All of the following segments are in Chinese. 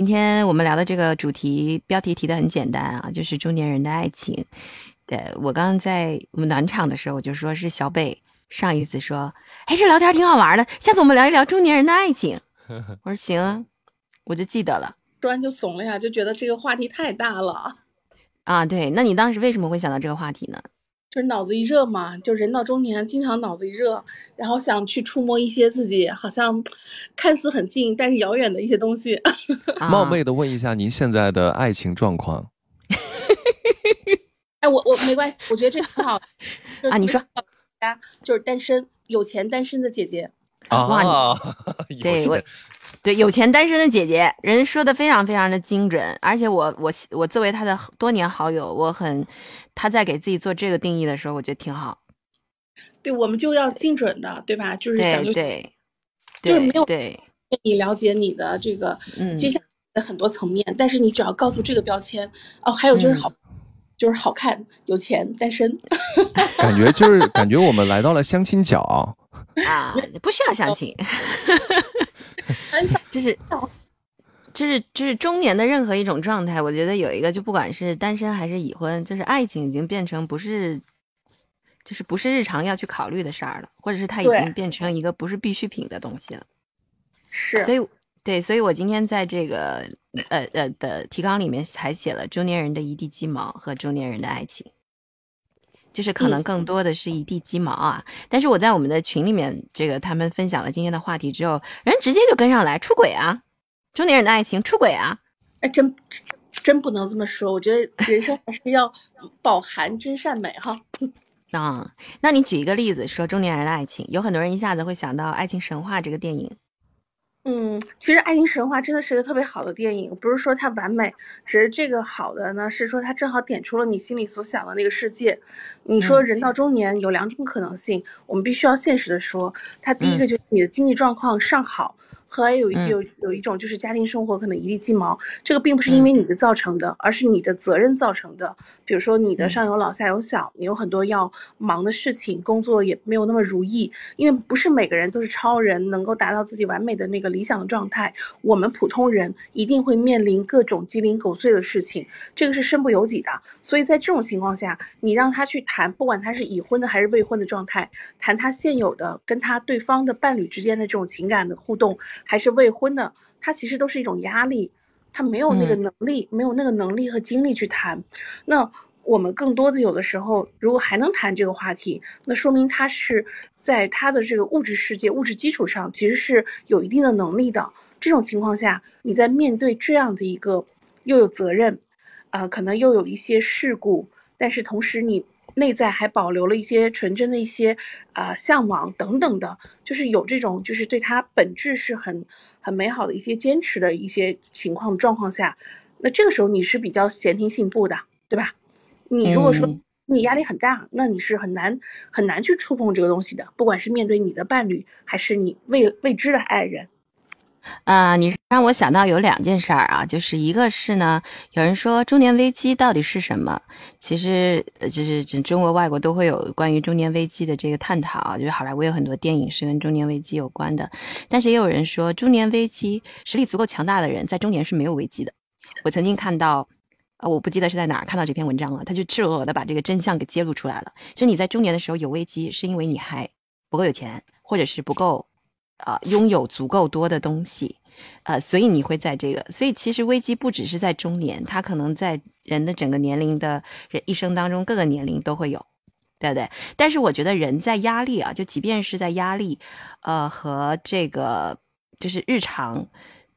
今天我们聊的这个主题标题提的很简单啊，就是中年人的爱情。呃我刚刚在我们暖场的时候，我就说是小北上一次说，哎，这聊天挺好玩的，下次我们聊一聊中年人的爱情。我说行，我就记得了。突然就怂了呀，就觉得这个话题太大了。啊，对，那你当时为什么会想到这个话题呢？就是脑子一热嘛，就人到中年，经常脑子一热，然后想去触摸一些自己好像看似很近但是遥远的一些东西。冒昧的问一下，您现在的爱情状况？哎，我我没关系，我觉得这很好。啊，你说，家就是单身有钱单身的姐姐。啊，对我，对有钱单身的姐姐，人说的非常非常的精准，而且我我我作为她的多年好友，我很，她在给自己做这个定义的时候，我觉得挺好。对，我们就要精准的，对吧？就是讲究，对，就是没有对你了解你的这个接下来的很多层面，但是你只要告诉这个标签哦，还有就是好，就是好看、有钱、单身，感觉就是感觉我们来到了相亲角。啊，不需要相亲，就是 就是就是中年的任何一种状态，我觉得有一个，就不管是单身还是已婚，就是爱情已经变成不是，就是不是日常要去考虑的事儿了，或者是它已经变成一个不是必需品的东西了。是，所以对，所以我今天在这个呃呃的提纲里面还写了中年人的一地鸡毛和中年人的爱情。就是可能更多的是一地鸡毛啊，但是我在我们的群里面，这个他们分享了今天的话题之后，人直接就跟上来出轨啊，中年人的爱情出轨啊，哎，真真不能这么说，我觉得人生还是要饱含真善美哈。啊，那你举一个例子说中年人的爱情，有很多人一下子会想到《爱情神话》这个电影。嗯，其实《爱情神话》真的是个特别好的电影，不是说它完美，只是这个好的呢，是说它正好点出了你心里所想的那个世界。你说人到中年有两种可能性，我们必须要现实的说，它第一个就是你的经济状况尚好。还有一有有一种就是家庭生活可能一地鸡毛，这个并不是因为你的造成的，而是你的责任造成的。比如说你的上有老下有小，你有很多要忙的事情，工作也没有那么如意。因为不是每个人都是超人，能够达到自己完美的那个理想的状态。我们普通人一定会面临各种鸡零狗碎的事情，这个是身不由己的。所以在这种情况下，你让他去谈，不管他是已婚的还是未婚的状态，谈他现有的跟他对方的伴侣之间的这种情感的互动。还是未婚的，他其实都是一种压力，他没有那个能力，没有那个能力和精力去谈。那我们更多的有的时候，如果还能谈这个话题，那说明他是在他的这个物质世界、物质基础上，其实是有一定的能力的。这种情况下，你在面对这样的一个又有责任，啊，可能又有一些事故，但是同时你。内在还保留了一些纯真的一些啊向往等等的，就是有这种就是对他本质是很很美好的一些坚持的一些情况状况下，那这个时候你是比较闲庭信步的，对吧？你如果说你压力很大，那你是很难很难去触碰这个东西的，不管是面对你的伴侣还是你未未知的爱人。啊，你让我想到有两件事儿啊，就是一个是呢，有人说中年危机到底是什么？其实就是中国、外国都会有关于中年危机的这个探讨，就是好莱坞有很多电影是跟中年危机有关的。但是也有人说，中年危机实力足够强大的人在中年是没有危机的。我曾经看到，啊，我不记得是在哪儿看到这篇文章了，他就赤裸裸的把这个真相给揭露出来了。就你在中年的时候有危机，是因为你还不够有钱，或者是不够。啊，拥有足够多的东西，呃，所以你会在这个，所以其实危机不只是在中年，它可能在人的整个年龄的人一生当中，各个年龄都会有，对不对？但是我觉得人在压力啊，就即便是在压力，呃，和这个就是日常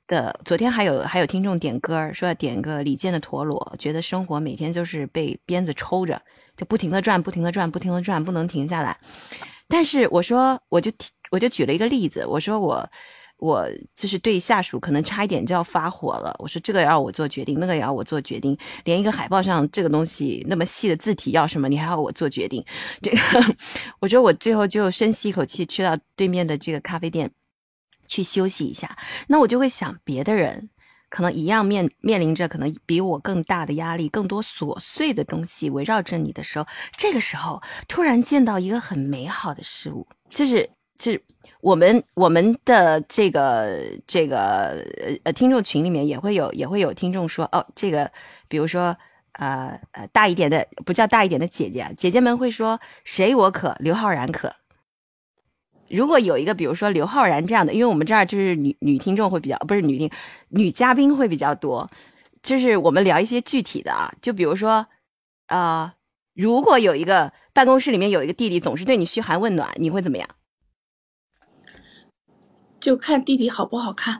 的，昨天还有还有听众点歌说要点个李健的陀螺，觉得生活每天就是被鞭子抽着，就不停的转，不停的转，不停的转，不能停下来。但是我说，我就我就举了一个例子，我说我我就是对下属可能差一点就要发火了。我说这个要我做决定，那个也要我做决定，连一个海报上这个东西那么细的字体要什么，你还要我做决定。这个，我觉得我最后就深吸一口气，去到对面的这个咖啡店去休息一下。那我就会想别的人。可能一样面面临着可能比我更大的压力，更多琐碎的东西围绕着你的时候，这个时候突然见到一个很美好的事物，就是是我们我们的这个这个呃听众群里面也会有也会有听众说哦，这个比如说呃呃大一点的不叫大一点的姐姐，姐姐们会说谁我可，刘昊然可。如果有一个比如说刘昊然这样的，因为我们这儿就是女女听众会比较不是女听女嘉宾会比较多，就是我们聊一些具体的啊，就比如说啊，如果有一个办公室里面有一个弟弟总是对你嘘寒问暖，你会怎么样？就看弟弟好不好看，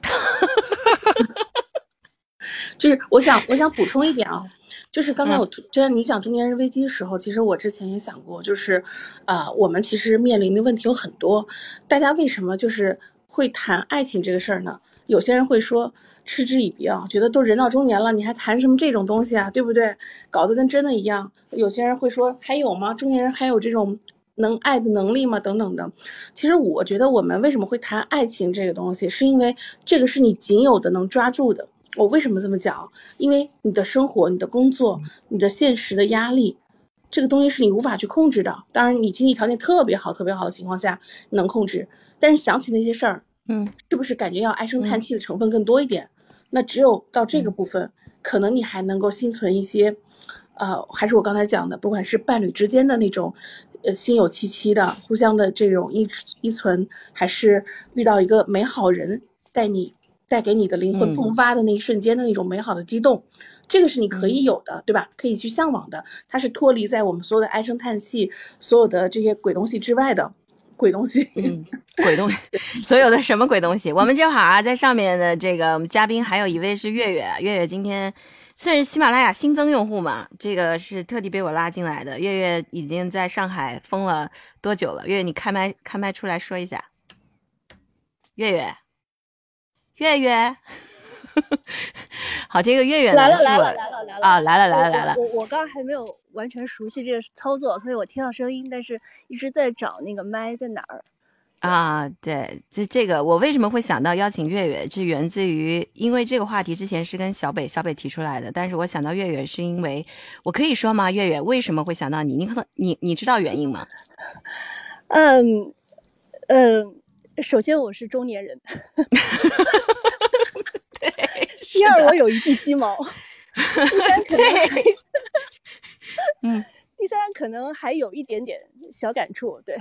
就是我想我想补充一点啊，就是刚才我就是你讲中年人危机的时候，其实我之前也想过，就是啊，我们其实面临的问题有很多，大家为什么就是会谈爱情这个事儿呢？有些人会说嗤之以鼻啊，觉得都人到中年了，你还谈什么这种东西啊，对不对？搞得跟真的一样。有些人会说还有吗？中年人还有这种？能爱的能力吗？等等的，其实我觉得我们为什么会谈爱情这个东西，是因为这个是你仅有的能抓住的。我为什么这么讲？因为你的生活、你的工作、你的现实的压力，这个东西是你无法去控制的。当然，你经济条件特别好、特别好的情况下能控制，但是想起那些事儿，嗯，是不是感觉要唉声叹气的成分更多一点？那只有到这个部分，可能你还能够心存一些，呃，还是我刚才讲的，不管是伴侣之间的那种。呃，心有戚戚的，互相的这种依依存，还是遇到一个美好人带你带给你的灵魂迸发的那一瞬间的那种美好的激动，这个是你可以有的，对吧？可以去向往的，它是脱离在我们所有的唉声叹气、所有的这些鬼东西之外的鬼东西。嗯，鬼东西，所有的什么鬼东西？我们正好啊，在上面的这个我们嘉宾还有一位是月月，月月今天。算是喜马拉雅新增用户嘛？这个是特地被我拉进来的。月月已经在上海封了多久了？月月，你开麦开麦出来说一下。月月，月月，好，这个月月来了来了来了来了啊来了来了来了。我我刚刚还没有完全熟悉这个操作，所以我听到声音，但是一直在找那个麦在哪儿。啊，对，这这个我为什么会想到邀请月月，这源自于因为这个话题之前是跟小北小北提出来的，但是我想到月月是因为我可以说吗？月月为什么会想到你？你可能你你知道原因吗？嗯嗯，首先我是中年人，对，第二我有一地鸡毛，第三可能，嗯，第三可能还有一点点小感触，对。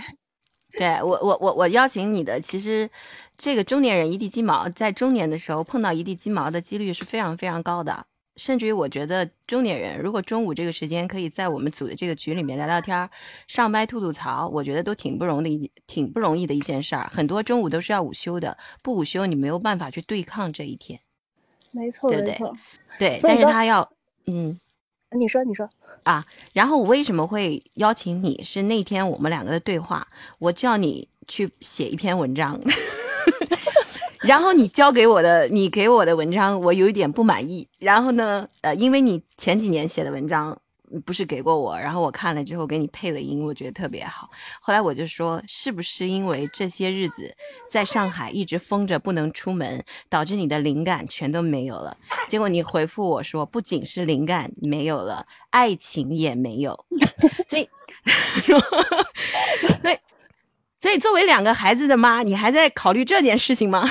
对我，我我我邀请你的，其实这个中年人一地鸡毛，在中年的时候碰到一地鸡毛的几率是非常非常高的。甚至于，我觉得中年人如果中午这个时间可以在我们组的这个群里面聊聊天、上麦吐吐槽，我觉得都挺不容易的，挺不容易的一件事儿。很多中午都是要午休的，不午休你没有办法去对抗这一天。没错，对不对？对，但是他要，嗯。你说，你说啊，然后我为什么会邀请你？是那天我们两个的对话，我叫你去写一篇文章，然后你交给我的，你给我的文章，我有一点不满意。然后呢，呃，因为你前几年写的文章。不是给过我，然后我看了之后给你配了音，我觉得特别好。后来我就说，是不是因为这些日子在上海一直封着不能出门，导致你的灵感全都没有了？结果你回复我说，不仅是灵感没有了，爱情也没有。所以，所以，所以作为两个孩子的妈，你还在考虑这件事情吗？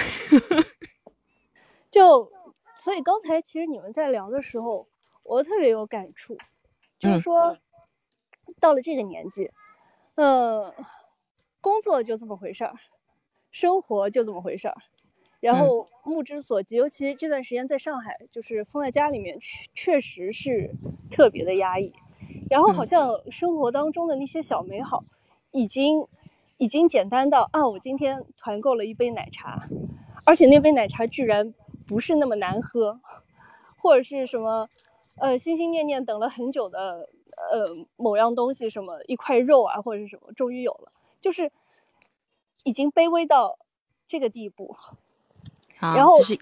就，所以刚才其实你们在聊的时候，我特别有感触。就是说，到了这个年纪，嗯，工作就这么回事儿，生活就这么回事儿，然后目之所及，尤其这段时间在上海，就是封在家里面，确确实是特别的压抑。然后好像生活当中的那些小美好，已经已经简单到啊，我今天团购了一杯奶茶，而且那杯奶茶居然不是那么难喝，或者是什么。呃，心心念念等了很久的，呃，某样东西，什么一块肉啊，或者是什么，终于有了，就是已经卑微到这个地步。然后就是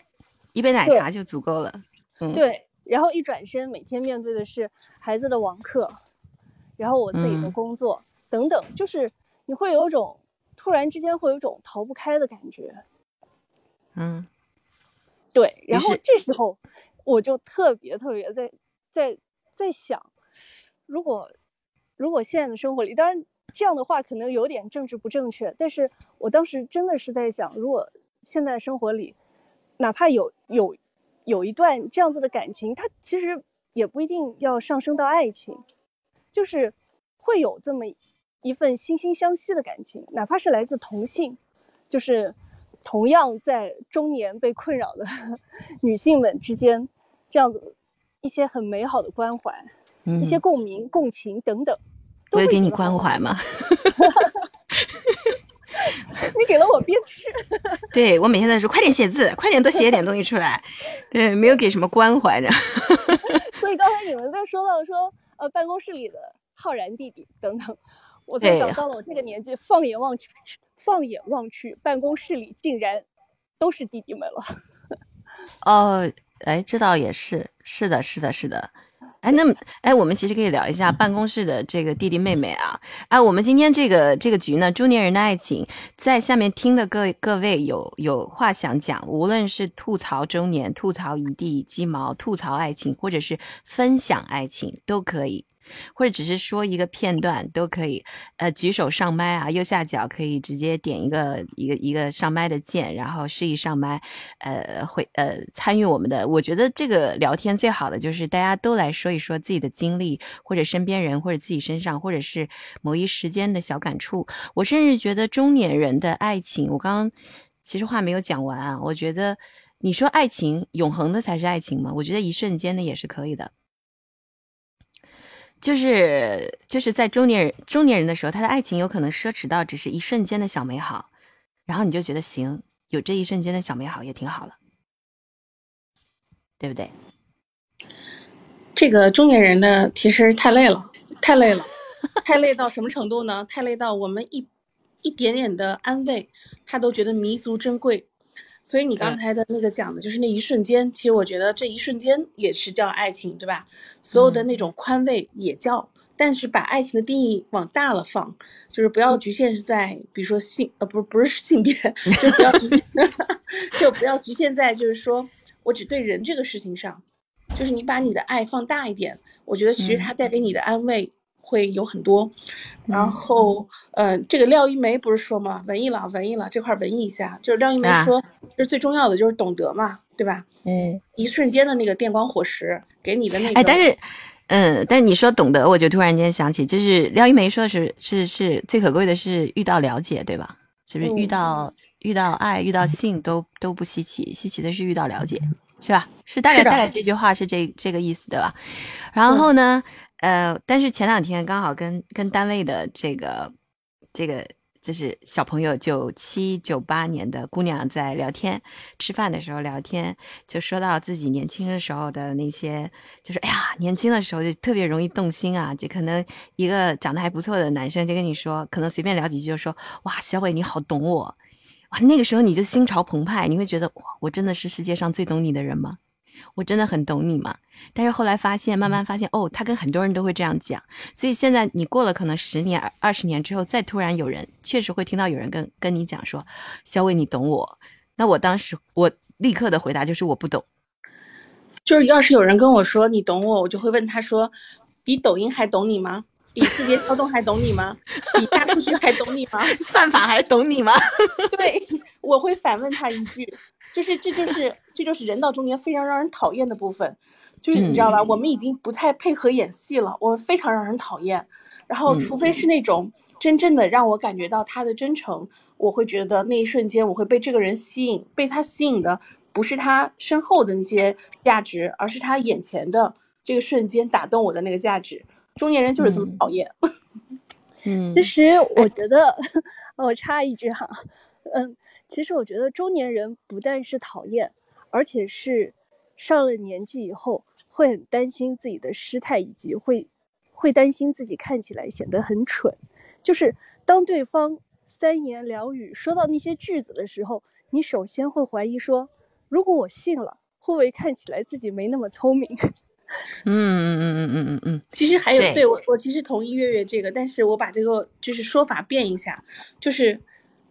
一杯奶茶就足够了。嗯，对。然后一转身，每天面对的是孩子的网课，然后我自己的工作等等，就是你会有一种突然之间会有一种逃不开的感觉。嗯，对。然后这时候我就特别特别在。在在想，如果如果现在的生活里，当然这样的话可能有点政治不正确，但是我当时真的是在想，如果现在生活里，哪怕有有有一段这样子的感情，它其实也不一定要上升到爱情，就是会有这么一份惺惺相惜的感情，哪怕是来自同性，就是同样在中年被困扰的 女性们之间，这样子一些很美好的关怀，一些共鸣、共情等等。我给你关怀吗？你给了我鞭笞。对我每天在说快点写字，快点多写一点东西出来。对，没有给什么关怀的。所以刚才你们在说到说呃办公室里的浩然弟弟等等，我才想到了我这个年纪，放眼望去，放眼望去，办公室里竟然都是弟弟们了。哦，哎，这倒也是，是的，是的，是的。哎，那么，哎，我们其实可以聊一下办公室的这个弟弟妹妹啊。哎，我们今天这个这个局呢，中年人的爱情，在下面听的各各位有有话想讲，无论是吐槽中年、吐槽一地鸡毛、吐槽爱情，或者是分享爱情，都可以。或者只是说一个片段都可以，呃，举手上麦啊，右下角可以直接点一个一个一个上麦的键，然后示意上麦，呃，会呃参与我们的。我觉得这个聊天最好的就是大家都来说一说自己的经历，或者身边人，或者自己身上，或者是某一时间的小感触。我甚至觉得中年人的爱情，我刚刚其实话没有讲完啊。我觉得你说爱情永恒的才是爱情吗？我觉得一瞬间的也是可以的。就是就是在中年人中年人的时候，他的爱情有可能奢侈到只是一瞬间的小美好，然后你就觉得行，有这一瞬间的小美好也挺好了，对不对？这个中年人呢，其实太累了，太累了，太累到什么程度呢？太累到我们一一点点的安慰，他都觉得弥足珍贵。所以你刚才的那个讲的就是那一瞬间，其实我觉得这一瞬间也是叫爱情，对吧？所有的那种宽慰也叫，但是把爱情的定义往大了放，就是不要局限是在，比如说性，呃，不不是性别，就不要局限，就不要局限在就是说我只对人这个事情上，就是你把你的爱放大一点，我觉得其实它带给你的安慰。会有很多，然后，呃，这个廖一梅不是说吗？文艺了，文艺了，这块文艺一下，就是廖一梅说，就是最重要的就是懂得嘛，对吧？嗯，一瞬间的那个电光火石给你的那个，哎，但是，嗯，但你说懂得，我就突然间想起，就是廖一梅说的是，是是最可贵的是遇到了解，对吧？是不是遇到遇到爱、遇到性都都不稀奇，稀奇的是遇到了解，是吧？是大概大概这句话是这这个意思，对吧？然后呢？呃，但是前两天刚好跟跟单位的这个这个就是小朋友九七九八年的姑娘在聊天，吃饭的时候聊天，就说到自己年轻的时候的那些，就是哎呀，年轻的时候就特别容易动心啊，就可能一个长得还不错的男生就跟你说，可能随便聊几句就说，哇，小伟你好懂我，哇，那个时候你就心潮澎湃，你会觉得哇，我真的是世界上最懂你的人吗？我真的很懂你嘛？但是后来发现，慢慢发现，哦，他跟很多人都会这样讲。所以现在你过了可能十年、二十年之后，再突然有人确实会听到有人跟跟你讲说：“小伟，你懂我。”那我当时我立刻的回答就是我不懂。就是要是有人跟我说你懂我，我就会问他说：“比抖音还懂你吗？比字节跳动还懂你吗？比大数据还懂你吗？算法还懂你吗？” 对，我会反问他一句。就是这就是这就是人到中年非常让人讨厌的部分，就是你知道吧？我们已经不太配合演戏了，我们非常让人讨厌。然后，除非是那种真正的让我感觉到他的真诚，我会觉得那一瞬间我会被这个人吸引。被他吸引的不是他身后的那些价值，而是他眼前的这个瞬间打动我的那个价值。中年人就是这么讨厌。嗯，其实我觉得，我插一句哈，嗯。其实我觉得中年人不但是讨厌，而且是上了年纪以后会很担心自己的失态，以及会会担心自己看起来显得很蠢。就是当对方三言两语说到那些句子的时候，你首先会怀疑说：如果我信了，会不会看起来自己没那么聪明？嗯嗯嗯嗯嗯嗯嗯。其实还有，对我我其实同意月月这个，但是我把这个就是说法变一下，就是。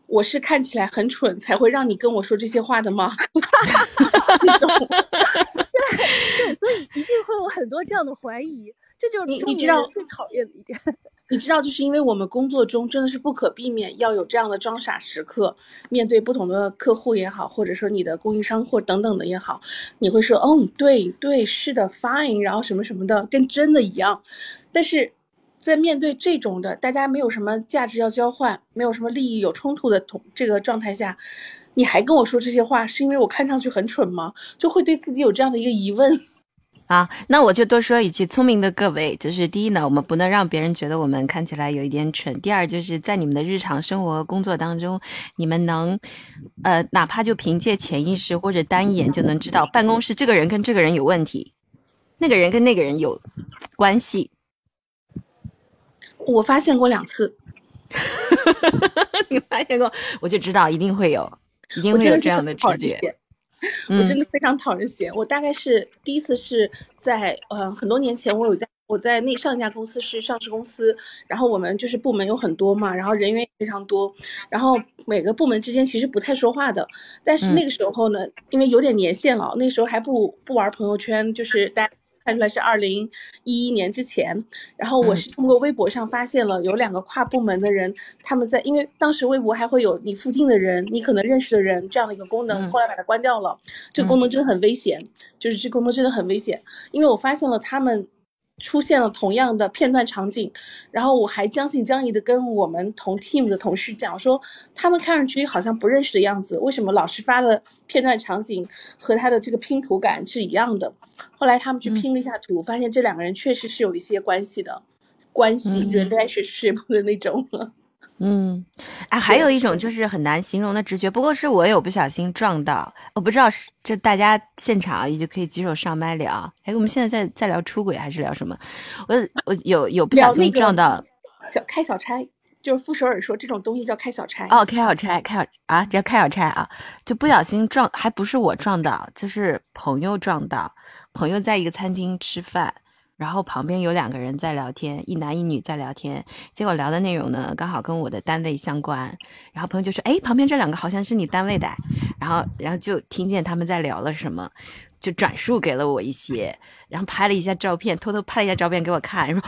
我是看起来很蠢才会让你跟我说这些话的吗？这种，对，所以一定会有很多这样的怀疑，这就是你你知道最讨厌的一点。你知道，就是因为我们工作中真的是不可避免要有这样的装傻时刻，面对不同的客户也好，或者说你的供应商或等等的也好，你会说，哦，对对，是的，fine，然后什么什么的，跟真的一样。但是在面对这种的，大家没有什么价值要交换，没有什么利益有冲突的同这个状态下，你还跟我说这些话，是因为我看上去很蠢吗？就会对自己有这样的一个疑问。啊，那我就多说一句，聪明的各位，就是第一呢，我们不能让别人觉得我们看起来有一点蠢；第二，就是在你们的日常生活和工作当中，你们能，呃，哪怕就凭借潜意识或者单一眼就能知道，办公室这个人跟这个人有问题，那个人跟那个人有关系。我发现过两次，你发现过，我就知道一定会有，一定会有这样的直觉。我真的非常讨人嫌。我大概是第一次是在呃很多年前，我有在我在那上一家公司是上市公司，然后我们就是部门有很多嘛，然后人员也非常多，然后每个部门之间其实不太说话的。但是那个时候呢，因为有点年限了，那时候还不不玩朋友圈，就是大家。看出来是二零一一年之前，然后我是通过微博上发现了有两个跨部门的人，他们在因为当时微博还会有你附近的人，你可能认识的人这样的一个功能，后来把它关掉了。这个功能真的很危险，就是这功能真的很危险，因为我发现了他们。出现了同样的片段场景，然后我还将信将疑的跟我们同 team 的同事讲说，他们看上去好像不认识的样子，为什么老师发的片段场景和他的这个拼图感是一样的？后来他们去拼了一下图，发现这两个人确实是有一些关系的，关系 relationship 的那种。嗯，哎，还有一种就是很难形容的直觉，不过是我有不小心撞到，我不知道是这大家现场也就可以举手上麦聊。哎，我们现在在在聊出轨还是聊什么？我我有有不小心撞到，叫开小差，就是傅首尔说这种东西叫开小差。哦，开小差，开小啊，叫开小差啊，就不小心撞，还不是我撞到，就是朋友撞到，朋友在一个餐厅吃饭。然后旁边有两个人在聊天，一男一女在聊天，结果聊的内容呢刚好跟我的单位相关。然后朋友就说：“哎，旁边这两个好像是你单位的。”然后，然后就听见他们在聊了什么，就转述给了我一些，然后拍了一下照片，偷偷拍了一下照片给我看。说：“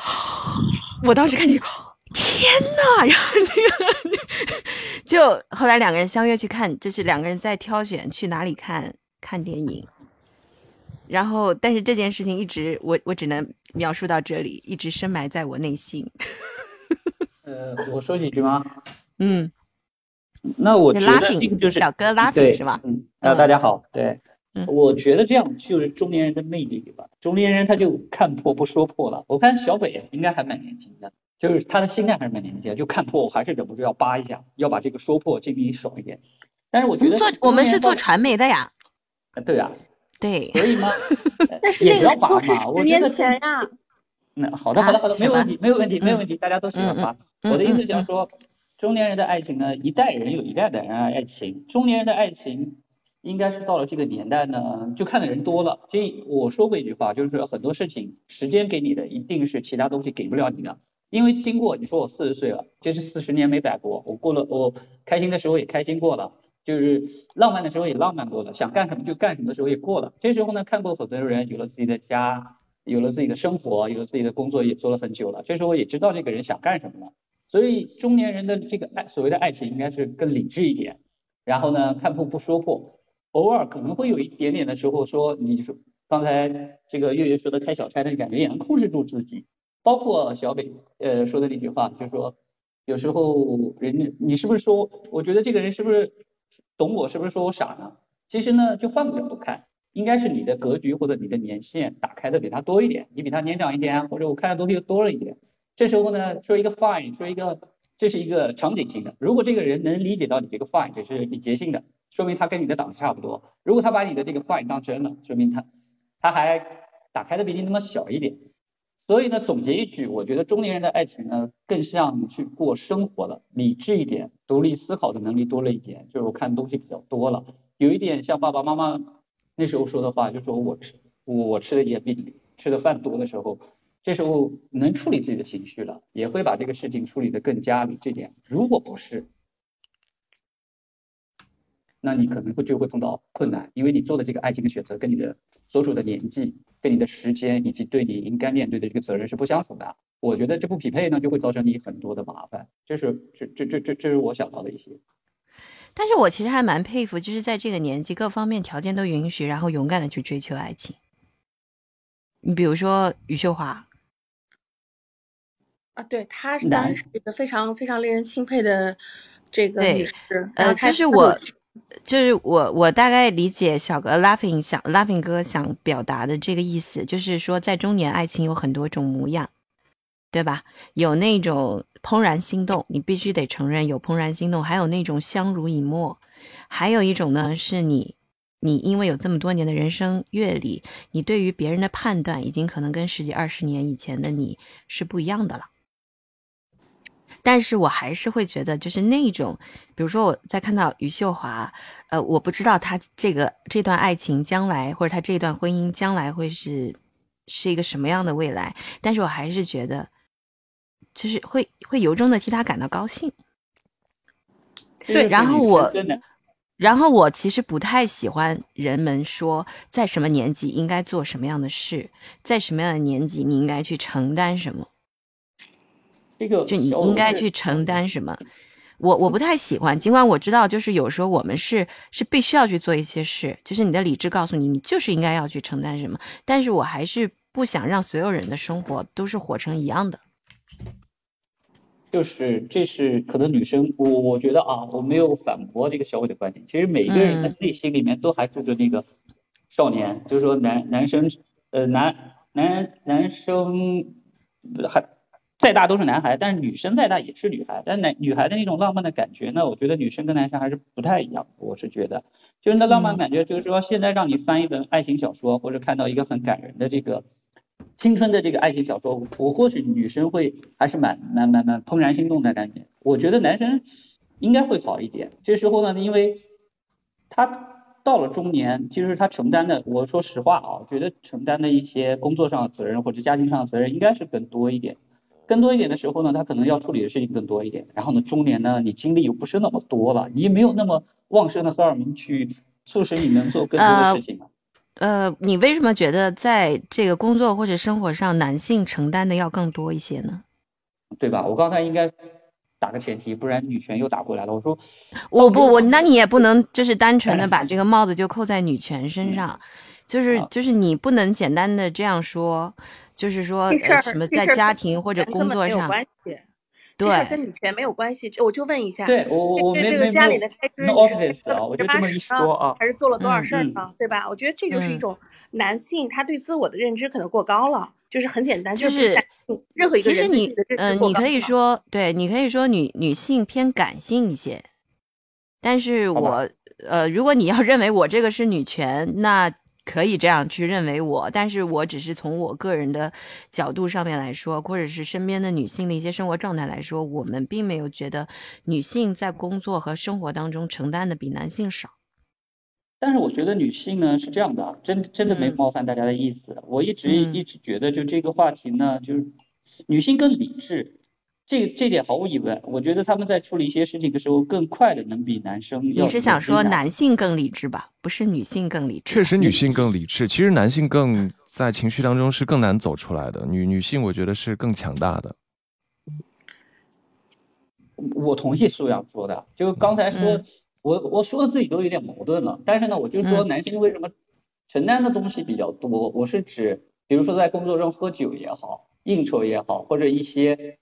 我当时看见，天呐！”然后那个就后来两个人相约去看，就是两个人在挑选去哪里看看电影。然后，但是这件事情一直我我只能描述到这里，一直深埋在我内心。呃，我说几句吗？嗯，那我觉得这个就是小哥拉菲是吧？嗯，啊，大家好，对，我觉得这样就是中年人的魅力吧。中年人他就看破不说破了。我看小北应该还蛮年轻的，就是他的心态还是蛮年轻的，就看破我还是忍不住要扒一下，要把这个说破尽力爽一点。但是我觉得做我们是做传媒的呀。对呀。对，可以吗？也是那个拔嘛，十年前呀。那好的，好的，好的，没有问题，没有问题，没有问题，大家都喜欢拔。我的意思就是说，中年人的爱情呢，一代人有一代的人爱情，中年人的爱情应该是到了这个年代呢，就看的人多了。这我说过一句话，就是说很多事情，时间给你的一定是其他东西给不了你的。因为经过你说我四十岁了，这是四十年没摆过，我过了，我开心的时候也开心过了。就是浪漫的时候也浪漫过了，想干什么就干什么的时候也过了。这时候呢，看过很多人有了自己的家，有了自己的生活，有了自己的工作，也做了很久了。这时候也知道这个人想干什么了。所以中年人的这个爱，所谓的爱情应该是更理智一点。然后呢，看破不说破，偶尔可能会有一点点的时候说，你说刚才这个月月说的开小差的感觉，也能控制住自己。包括小北呃说的那句话，就是说有时候人你是不是说，我觉得这个人是不是？懂我是不是说我傻呢？其实呢，就换个角度看，应该是你的格局或者你的年限打开的比他多一点，你比他年长一点，或者我看的东西又多了一点。这时候呢，说一个 fine，说一个这是一个场景性的。如果这个人能理解到你这个 fine 只是礼节性的，说明他跟你的档次差不多。如果他把你的这个 fine 当真了，说明他他还打开的比你那么小一点。所以呢，总结一句，我觉得中年人的爱情呢，更像去过生活了，理智一点，独立思考的能力多了一点，就是我看东西比较多了，有一点像爸爸妈妈那时候说的话，就说我吃我吃的也比吃的饭多的时候，这时候能处理自己的情绪了，也会把这个事情处理的更加理智点。如果不是，那你可能会就会碰到困难，因为你做的这个爱情的选择跟你的所处的年纪、跟你的时间以及对你应该面对的这个责任是不相符的。我觉得这不匹配呢，就会造成你很多的麻烦。这是这这这这这是我想到的一些。但是我其实还蛮佩服，就是在这个年纪，各方面条件都允许，然后勇敢的去追求爱情。你比如说余秀华，啊，对，她当然是一个非常非常令人钦佩的这个女士。呃，就是我，就是我，我大概理解小哥 Laughing 想 Laughing 哥想表达的这个意思，就是说在中年，爱情有很多种模样，对吧？有那种怦然心动，你必须得承认有怦然心动，还有那种相濡以沫，还有一种呢，是你。你因为有这么多年的人生阅历，你对于别人的判断已经可能跟十几二十年以前的你是不一样的了。但是我还是会觉得，就是那种，比如说我在看到余秀华，呃，我不知道他这个这段爱情将来或者他这段婚姻将来会是是一个什么样的未来，但是我还是觉得，就是会会由衷的替他感到高兴。对，然后我。然后我其实不太喜欢人们说在什么年纪应该做什么样的事，在什么样的年纪你应该去承担什么。这个就你应该去承担什么，我我不太喜欢。尽管我知道，就是有时候我们是是必须要去做一些事，就是你的理智告诉你，你就是应该要去承担什么。但是我还是不想让所有人的生活都是活成一样的。就是这是可能女生，我我觉得啊，我没有反驳这个小伟的观点。其实每一个人的内心里面都还住着那个少年，就是说男男生呃男男男生还再大都是男孩，但是女生再大也是女孩。但男女孩的那种浪漫的感觉呢，我觉得女生跟男生还是不太一样。我是觉得，就是那浪漫感觉，就是说现在让你翻一本爱情小说，或者看到一个很感人的这个。青春的这个爱情小说，我或许女生会还是蛮蛮蛮蛮怦然心动的感觉。我觉得男生应该会好一点。这时候呢，因为他到了中年，其实他承担的，我说实话啊，我觉得承担的一些工作上的责任或者家庭上的责任应该是更多一点。更多一点的时候呢，他可能要处理的事情更多一点。然后呢，中年呢，你精力又不是那么多了，你也没有那么旺盛的荷尔蒙去促使你能做更多的事情了。呃，你为什么觉得在这个工作或者生活上，男性承担的要更多一些呢？对吧？我刚才应该打个前提，不然女权又打过来了。我说，我不，我那你也不能就是单纯的把这个帽子就扣在女权身上，就是就是你不能简单的这样说，就是说什么在家庭或者工作上。对跟女权没有关系，我就问一下，对我我这个家里的开支，我就这么一说啊，还是做了多少事儿呢？对吧？我觉得这就是一种男性他对自我的认知可能过高了，就是很简单，就是任何一个其实你嗯，你可以说对，你可以说女女性偏感性一些，但是我呃，如果你要认为我这个是女权，那。可以这样去认为我，但是我只是从我个人的角度上面来说，或者是身边的女性的一些生活状态来说，我们并没有觉得女性在工作和生活当中承担的比男性少。但是我觉得女性呢是这样的，真真的没冒犯大家的意思。我一直一直觉得，就这个话题呢，就是女性更理智。这这点毫无疑问，我觉得他们在处理一些事情的时候更快的能比男生。你是想说男性更理智吧？不是女性更理智。确实，女性更理智。其实男性更在情绪当中是更难走出来的。女女性，我觉得是更强大的。我同意苏阳说的，就刚才说，我我说的自己都有点矛盾了。但是呢，我就说男性为什么承担的东西比较多？我是指，比如说在工作中喝酒也好，应酬也好，或者一些。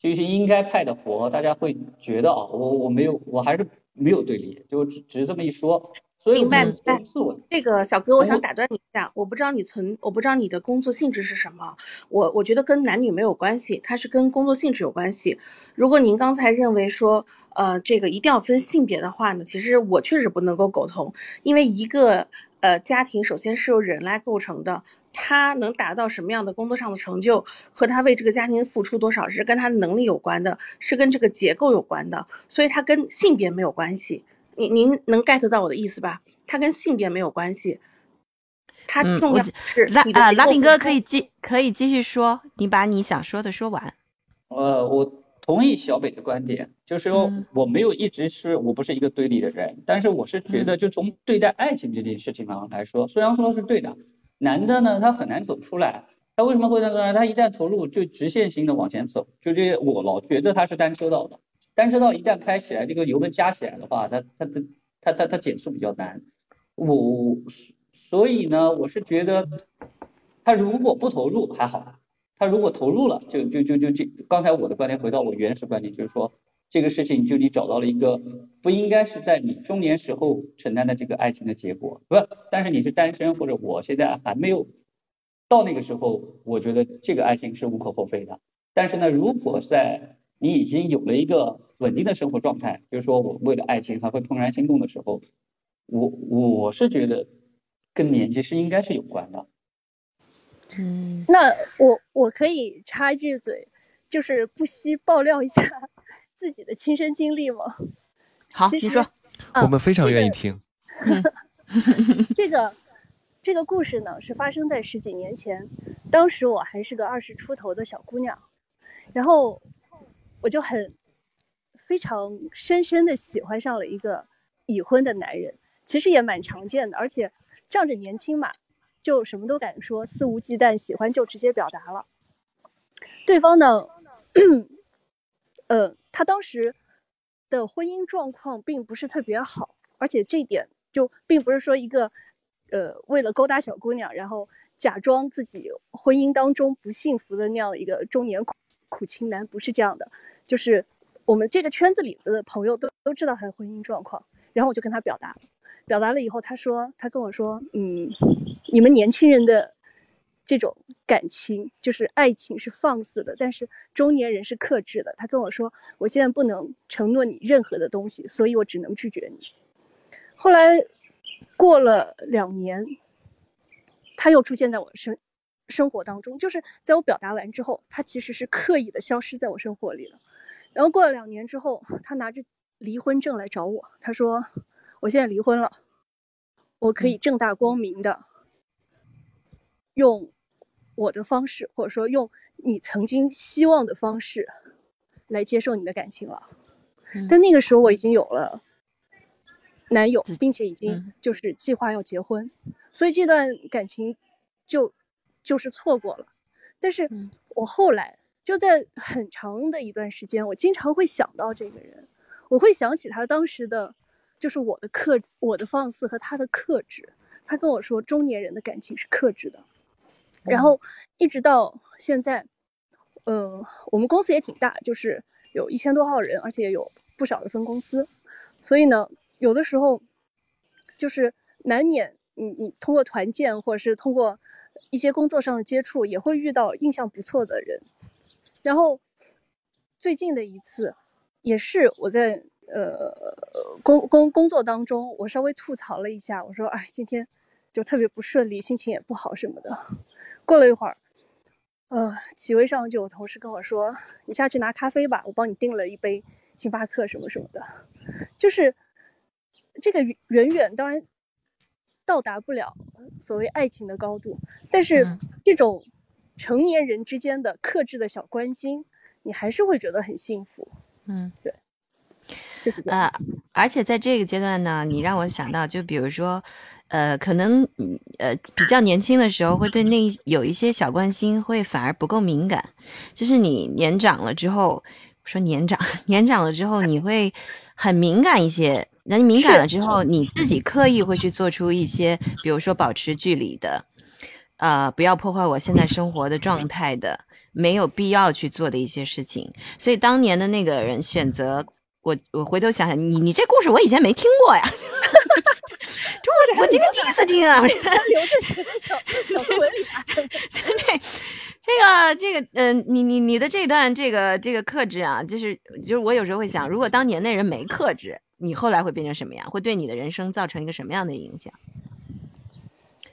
就是应该派的活，大家会觉得啊，我我没有，我还是没有对立，就只只是这么一说。所以明白明白。这个小哥，我想打断你一下，我不知道你存，我不知道你的工作性质是什么。我我觉得跟男女没有关系，它是跟工作性质有关系。如果您刚才认为说，呃，这个一定要分性别的话呢，其实我确实不能够苟同，因为一个。呃，家庭首先是由人来构成的，他能达到什么样的工作上的成就，和他为这个家庭付出多少，是跟他的能力有关的，是跟这个结构有关的，所以它跟性别没有关系。您您能 get 到我的意思吧？它跟性别没有关系，它重要是拉啊，拉丁哥可以继可以继续说，你把你想说的说完。呃，我。同意小北的观点，就是说我没有一直是我不是一个对立的人，但是我是觉得，就从对待爱情这件事情上来说，虽然说是对的，男的呢他很难走出来，他为什么会那个？他一旦投入就直线型的往前走，就这我老觉得他是单车道的，单车道一旦开起来，这个油门加起来的话，他他他他他他减速比较难。我所以呢，我是觉得他如果不投入还好，他如果投入了，就就就就就刚才我的观点回到我原始观点，就是说这个事情就你找到了一个不应该是在你中年时候承担的这个爱情的结果，不，但是你是单身或者我现在还没有。到那个时候，我觉得这个爱情是无可厚非的。但是呢，如果在你已经有了一个稳定的生活状态，就是说我为了爱情还会怦然心动的时候，我我是觉得跟年纪是应该是有关的。嗯，那我我可以插一句嘴，就是不惜爆料一下 自己的亲身经历吗？好，你说，我们非常愿意听。这个。这个故事呢，是发生在十几年前，当时我还是个二十出头的小姑娘，然后我就很非常深深的喜欢上了一个已婚的男人，其实也蛮常见的，而且仗着年轻嘛，就什么都敢说，肆无忌惮，喜欢就直接表达了。对方呢，呃，他当时的婚姻状况并不是特别好，而且这一点就并不是说一个。呃，为了勾搭小姑娘，然后假装自己婚姻当中不幸福的那样一个中年苦苦情男，不是这样的。就是我们这个圈子里的朋友都都知道他的婚姻状况，然后我就跟他表达，表达了以后，他说，他跟我说，嗯，你们年轻人的这种感情就是爱情是放肆的，但是中年人是克制的。他跟我说，我现在不能承诺你任何的东西，所以我只能拒绝你。后来。过了两年，他又出现在我生生活当中，就是在我表达完之后，他其实是刻意的消失在我生活里了。然后过了两年之后，他拿着离婚证来找我，他说：“我现在离婚了，我可以正大光明的用我的方式，或者说用你曾经希望的方式来接受你的感情了。”但那个时候我已经有了。男友，并且已经就是计划要结婚，所以这段感情就就是错过了。但是我后来就在很长的一段时间，我经常会想到这个人，我会想起他当时的，就是我的克，我的放肆和他的克制。他跟我说，中年人的感情是克制的。然后一直到现在，嗯，我们公司也挺大，就是有一千多号人，而且有不少的分公司，所以呢。有的时候，就是难免你你通过团建或者是通过一些工作上的接触，也会遇到印象不错的人。然后最近的一次，也是我在呃工工工作当中，我稍微吐槽了一下，我说：“哎，今天就特别不顺利，心情也不好什么的。”过了一会儿，呃，企位上就有同事跟我说：“你下去拿咖啡吧，我帮你订了一杯星巴克什么什么的。”就是。这个远远当然到达不了所谓爱情的高度，但是这种成年人之间的克制的小关心，你还是会觉得很幸福。嗯，对，就是呃。而且在这个阶段呢，你让我想到，就比如说，呃，可能呃比较年轻的时候，会对那有一些小关心会反而不够敏感，就是你年长了之后，说年长 年长了之后，你会很敏感一些。那你敏感了之后，你自己刻意会去做出一些，比如说保持距离的，呃，不要破坏我现在生活的状态的，没有必要去做的一些事情。所以当年的那个人选择我，我回头想想，你你这故事我以前没听过呀，我我 今天第一次听啊，留着小 小回忆。对，这个这个，嗯，你你你的这段这个这个克制啊，就是就是我有时候会想，如果当年那人没克制。你后来会变成什么样？会对你的人生造成一个什么样的影响？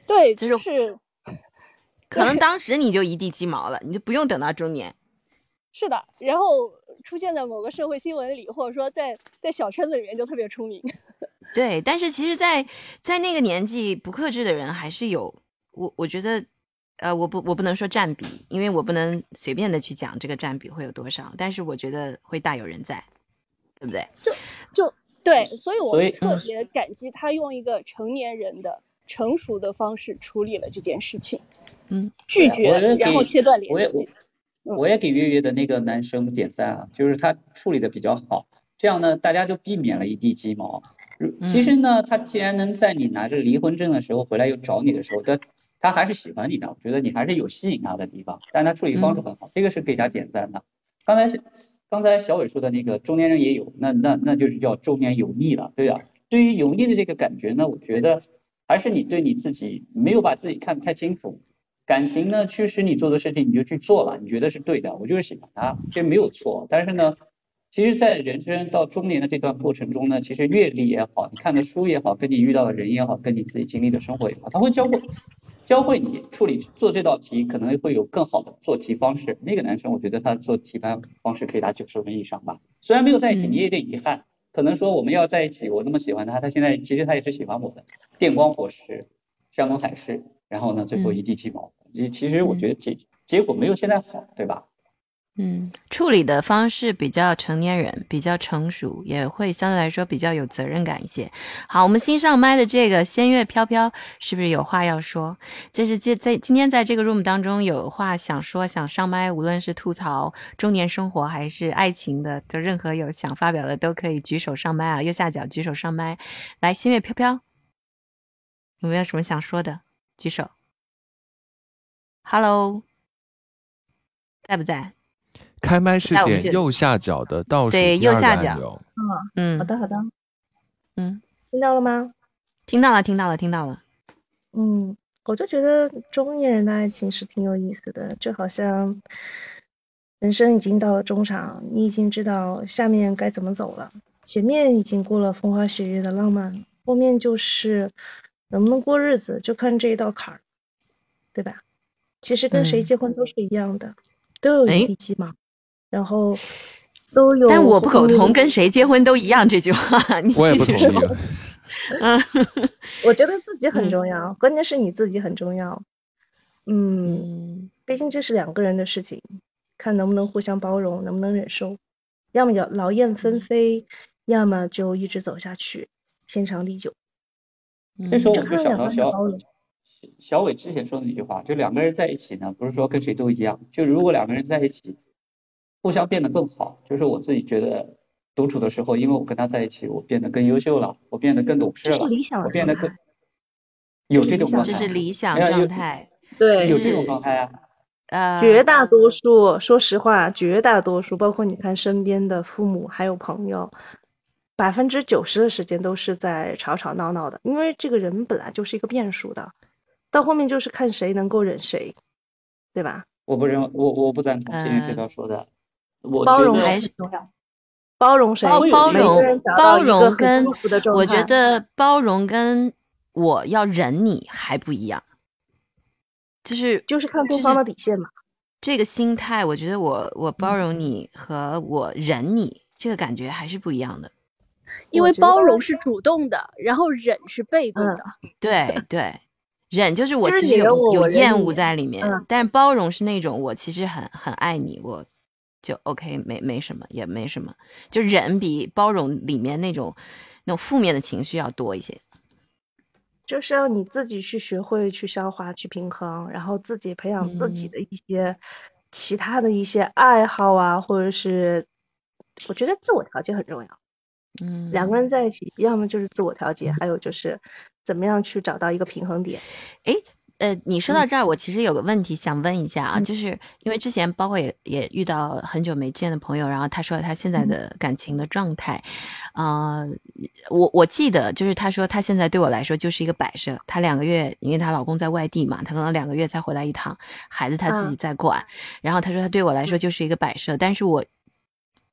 对，就是 可能当时你就一地鸡毛了，你就不用等到中年。是的，然后出现在某个社会新闻里，或者说在在小圈子里面就特别出名。对，但是其实，在在那个年纪不克制的人还是有，我我觉得，呃，我不我不能说占比，因为我不能随便的去讲这个占比会有多少，但是我觉得会大有人在，对不对？就就。对，所以我特别感激他用一个成年人的成熟的方式处理了这件事情。嗯，拒绝，然后切断联系。我也给月月的那个男生点赞啊，就是他处理的比较好，这样呢，大家就避免了一地鸡毛。其实呢，他既然能在你拿着离婚证的时候回来又找你的时候，他他还是喜欢你的，我觉得你还是有吸引他的地方，但他处理方式很好，这个是给他点赞的。刚才刚才小伟说的那个中年人也有，那那那就是叫中年油腻了，对吧？对于油腻的这个感觉呢，我觉得还是你对你自己没有把自己看太清楚。感情呢，驱使你做的事情你就去做了，你觉得是对的，我就是喜欢他，这没有错。但是呢，其实，在人生到中年的这段过程中呢，其实阅历也好，你看的书也好，跟你遇到的人也好，跟你自己经历的生活也好，他会教会教会你处理做这道题，可能会有更好的做题方式。那个男生，我觉得他做题班方式可以打九十分以上吧。虽然没有在一起，你也有点遗憾。可能说我们要在一起，我那么喜欢他，他现在其实他也是喜欢我的。电光火石，山盟海誓，然后呢，最后一地鸡毛。其其实我觉得结结果没有现在好，对吧？嗯，处理的方式比较成年人，比较成熟，也会相对来说比较有责任感一些。好，我们新上麦的这个仙乐飘飘，是不是有话要说？就是今在今天在这个 room 当中有话想说，想上麦，无论是吐槽中年生活还是爱情的，就任何有想发表的都可以举手上麦啊，右下角举手上麦。来，仙乐飘飘，有没有什么想说的？举手。Hello，在不在？开麦是点右下角的倒数对右下角。嗯嗯，好的好的。嗯，听到了吗？听到了，听到了，听到了。嗯，我就觉得中年人的爱情是挺有意思的，就好像人生已经到了中场，你已经知道下面该怎么走了，前面已经过了风花雪月的浪漫，后面就是能不能过日子，就看这一道坎儿，对吧？其实跟谁结婚都是一样的，都有一地鸡毛，然后 都有。但我不苟同，跟谁结婚都一样这句话，你继续说。嗯，我觉得自己很重要，关键是你自己很重要。嗯，毕竟这是两个人的事情，看能不能互相包容，能不能忍受，要么就劳燕分飞，要么就一直走下去，天长地久。这时候我就想到小。小伟之前说的那句话，就两个人在一起呢，不是说跟谁都一样。就如果两个人在一起，互相变得更好，就是我自己觉得独处的时候，因为我跟他在一起，我变得更优秀了，我变得更懂事了，我变得更有这种状态。这是理想状态，对，有这种状态啊。呃，绝大多数，说实话，绝大多数，包括你看身边的父母还有朋友，百分之九十的时间都是在吵吵闹闹的，因为这个人本来就是一个变数的。到后面就是看谁能够忍谁，对吧？我不认，我我不赞同前面这条说的。包容还是重要。包容谁？包容包容跟我觉得包容跟我要忍你还不一样，就是就是看对方的底线嘛。这个心态，我觉得我我包容你和我忍你，这个感觉还是不一样的。因为包容是主动的，然后忍是被动的。对对。忍就是我其实有有厌恶在里面，但是包容是那种我其实很很爱你，我就 OK，没没什么，也没什么，就忍比包容里面那种那种负面的情绪要多一些。就是要你自己去学会去消化、去平衡，然后自己培养自己的一些其他的一些爱好啊，或者是我觉得自我调节很重要。嗯，两个人在一起，要么就是自我调节，还有就是。怎么样去找到一个平衡点？哎，呃，你说到这儿，我其实有个问题想问一下啊，就是因为之前包括也也遇到很久没见的朋友，然后他说他现在的感情的状态，呃，我我记得就是他说他现在对我来说就是一个摆设，他两个月，因为她老公在外地嘛，他可能两个月才回来一趟，孩子他自己在管，然后他说他对我来说就是一个摆设，但是我。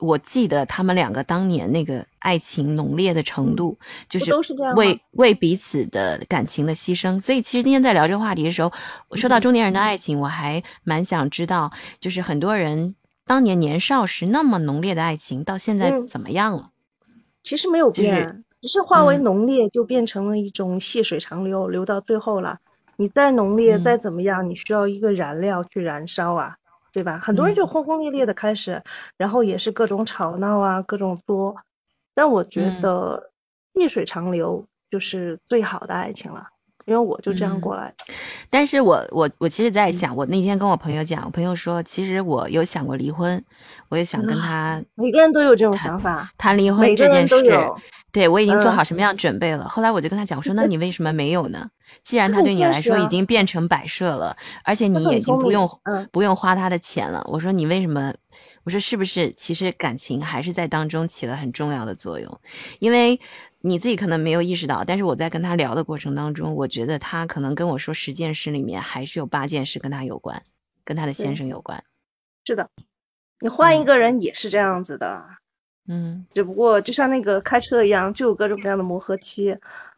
我记得他们两个当年那个爱情浓烈的程度，就是为为彼此的感情的牺牲。所以其实今天在聊这个话题的时候，说到中年人的爱情，我还蛮想知道，就是很多人当年年少时那么浓烈的爱情，到现在怎么样了？其实没有变，只是化为浓烈，就变成了一种细水长流，流到最后了。你再浓烈，再怎么样，你需要一个燃料去燃烧啊。对吧？很多人就轰轰烈烈的开始，然后也是各种吵闹啊，各种作。但我觉得细水长流就是最好的爱情了。因为我就这样过来的。但是我我我其实在想，我那天跟我朋友讲，我朋友说，其实我有想过离婚，我也想跟他。每个人都有这种想法，谈离婚这件事，对我已经做好什么样准备了。后来我就跟他讲，我说那你为什么没有呢？既然他对你来说已经变成摆设了，而且你已经不用不用花他的钱了，我说你为什么？我说是不是？其实感情还是在当中起了很重要的作用，因为你自己可能没有意识到，但是我在跟他聊的过程当中，我觉得他可能跟我说十件事里面还是有八件事跟他有关，跟他的先生有关。是的，你换一个人也是这样子的，嗯，只不过就像那个开车一样，就有各种各样的磨合期，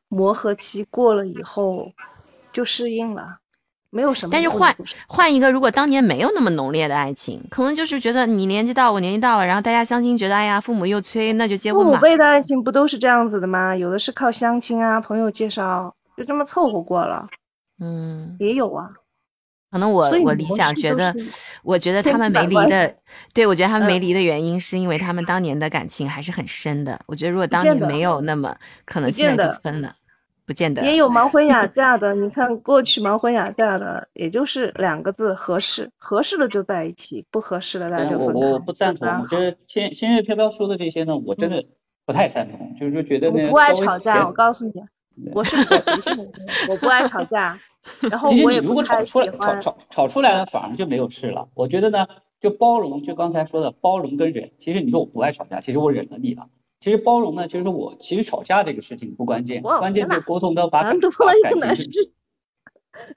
磨合期过了以后就适应了。没有什么，但是换换一个，如果当年没有那么浓烈的爱情，可能就是觉得你年纪到，我年纪到了，然后大家相亲，觉得哎呀，父母又催，那就结婚吧。父母辈的爱情不都是这样子的吗？有的是靠相亲啊，朋友介绍，就这么凑合过了。嗯，也有啊。可能我我理想觉得，我觉得他们没离的，对我觉得他们没离的原因，是因为他们当年的感情还是很深的。我觉得如果当年没有那么，可能现在就分了。不见得也有盲婚哑 嫁的，你看过去盲婚哑嫁的，也就是两个字合适，合适的就在一起，不合适的那就分开。我我不赞同，我觉得仙仙月飘飘说的这些呢，我真的不太赞同，就是觉得我不爱吵架，我告诉你，我是我随性的，我不爱吵架。然后 我也如果吵出来，吵吵吵出来了，反而就没有事了。我觉得呢，就包容，就刚才说的包容跟忍。其实你说我不爱吵架，其实我忍了你了。其实包容呢，其实我其实吵架这个事情不关键，关键就沟通的把感情，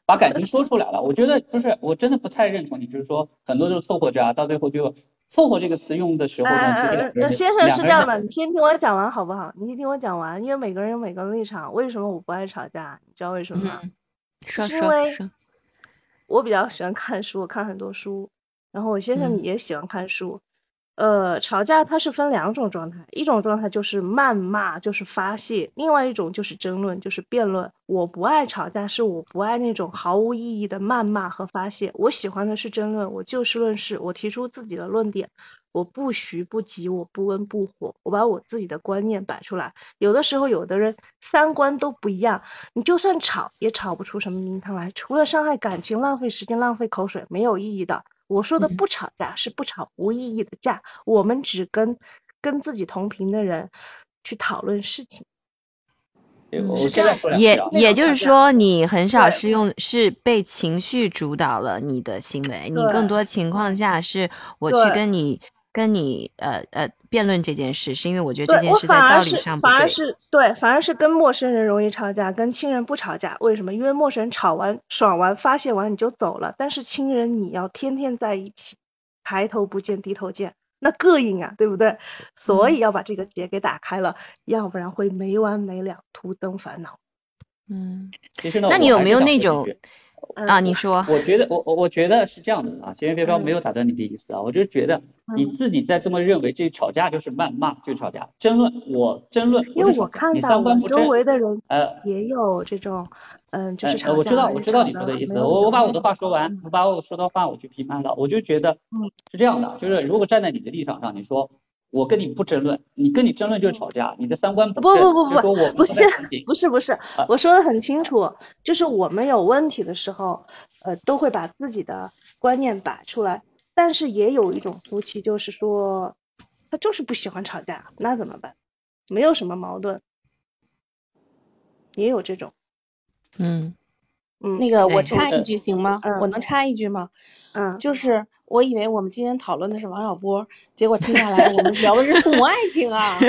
把感情说出来了。我觉得不是，我真的不太认同你，就是说很多都是凑合着啊，到最后就凑合这个词用的时候呢，其实先生是这样的，你先听我讲完好不好？你先听我讲完，因为每个人有每个人立场。为什么我不爱吵架？你知道为什么吗？说说说。我比较喜欢看书，我看很多书，然后我先生也喜欢看书。呃，吵架它是分两种状态，一种状态就是谩骂，就是发泄；另外一种就是争论，就是辩论。我不爱吵架，是我不爱那种毫无意义的谩骂和发泄。我喜欢的是争论，我就事论事，我提出自己的论点，我不徐不急，我不温不火，我把我自己的观念摆出来。有的时候，有的人三观都不一样，你就算吵也吵不出什么名堂来，除了伤害感情、浪费时间、浪费口水，没有意义的。我说的不吵架是不吵无意义的架，我们只跟跟自己同频的人去讨论事情。是这样，也也就是说，你很。少是用是被情绪主导了你的行为，你更多情况下是我去跟你。跟你呃呃辩论这件事，是因为我觉得这件事在道理上不对。反而是对，反而是跟陌生人容易吵架，跟亲人不吵架。为什么？因为陌生人吵完、爽完、发泄完你就走了，但是亲人你要天天在一起，抬头不见低头见，那膈应啊，对不对？所以要把这个结给打开了，要不然会没完没了，徒增烦恼。嗯，其实呢，那你有没有那种？啊，你说，我觉得我我我觉得是这样的啊，闲言飘飘没有打断你的意思啊，我就觉得你自己在这么认为，这吵架就是谩骂，就是吵架，争论我争论，因为我看到周围的人呃也有这种嗯，就是吵架。我知道我知道你说的意思，我我把我的话说完，我把我说的话我去批判了，我就觉得是这样的，就是如果站在你的立场上，你说。我跟你不争论，你跟你争论就是吵架，你的三观不不不不不不是不是不是，我说的很清楚，就是我们有问题的时候，呃，都会把自己的观念摆出来，但是也有一种夫妻，就是说他就是不喜欢吵架，那怎么办？没有什么矛盾，也有这种，嗯嗯，那个我插一句行吗？我能插一句吗？嗯，就是。我以为我们今天讨论的是王小波，结果听下来我们聊的是父母爱情啊！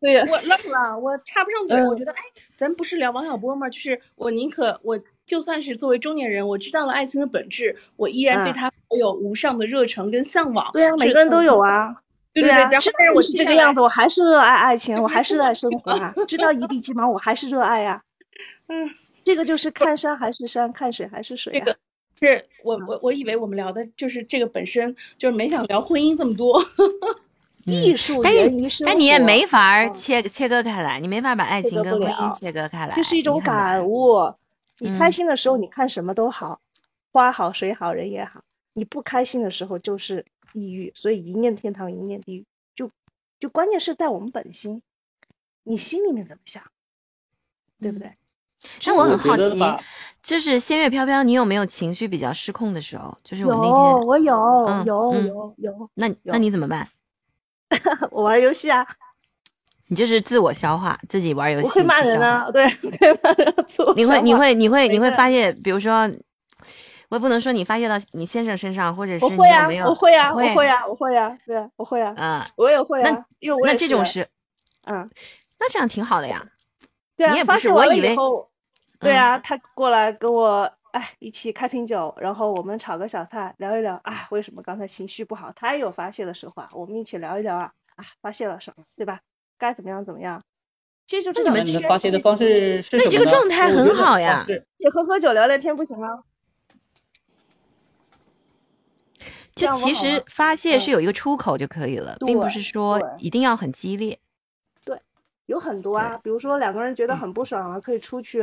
对呀，我愣了，我插不上嘴。我觉得，哎，咱不是聊王小波吗？就是我宁可我就算是作为中年人，我知道了爱情的本质，我依然对他有无上的热忱跟向往。对啊，每个人都有啊。对对对，但是我是这个样子，我还是热爱爱情，我还是热爱生活啊。知道一地鸡毛，我还是热爱呀。嗯，这个就是看山还是山，看水还是水啊。是我我我以为我们聊的就是这个本身，就是没想聊婚姻这么多。艺术源于生但你也没法切切割开来，你没法把爱情跟婚姻切割开来。这是一种感悟。你开心的时候，你看什么都好，花好水好人也好。你不开心的时候就是抑郁，所以一念天堂一念地狱。就就关键是在我们本心，你心里面怎么想？对不对？那我很好奇，就是仙乐飘飘，你有没有情绪比较失控的时候？就是我那天，我有，有，有，有。那那你怎么办？我玩游戏啊。你就是自我消化，自己玩游戏。我会骂人啊，对，你会，你会，你会，你会发泄，比如说，我也不能说你发泄到你先生身上，或者是你有没有？我会啊，我会啊，我会啊，对，我会啊，啊，我也会啊。那因为我那这种是，嗯，那这样挺好的呀。对啊，你也不是，我以为。对啊，他过来跟我哎一起开瓶酒，然后我们炒个小菜聊一聊啊，为什么刚才情绪不好？他也有发泄的时候啊，我们一起聊一聊啊啊，发泄了什么，对吧？该怎么样怎么样？其实就是你们发泄的方式是那这个状态很好呀，一起喝喝酒聊聊天不行吗？就其实发泄是有一个出口就可以了，并不是说一定要很激烈。有很多啊，比如说两个人觉得很不爽啊，可以出去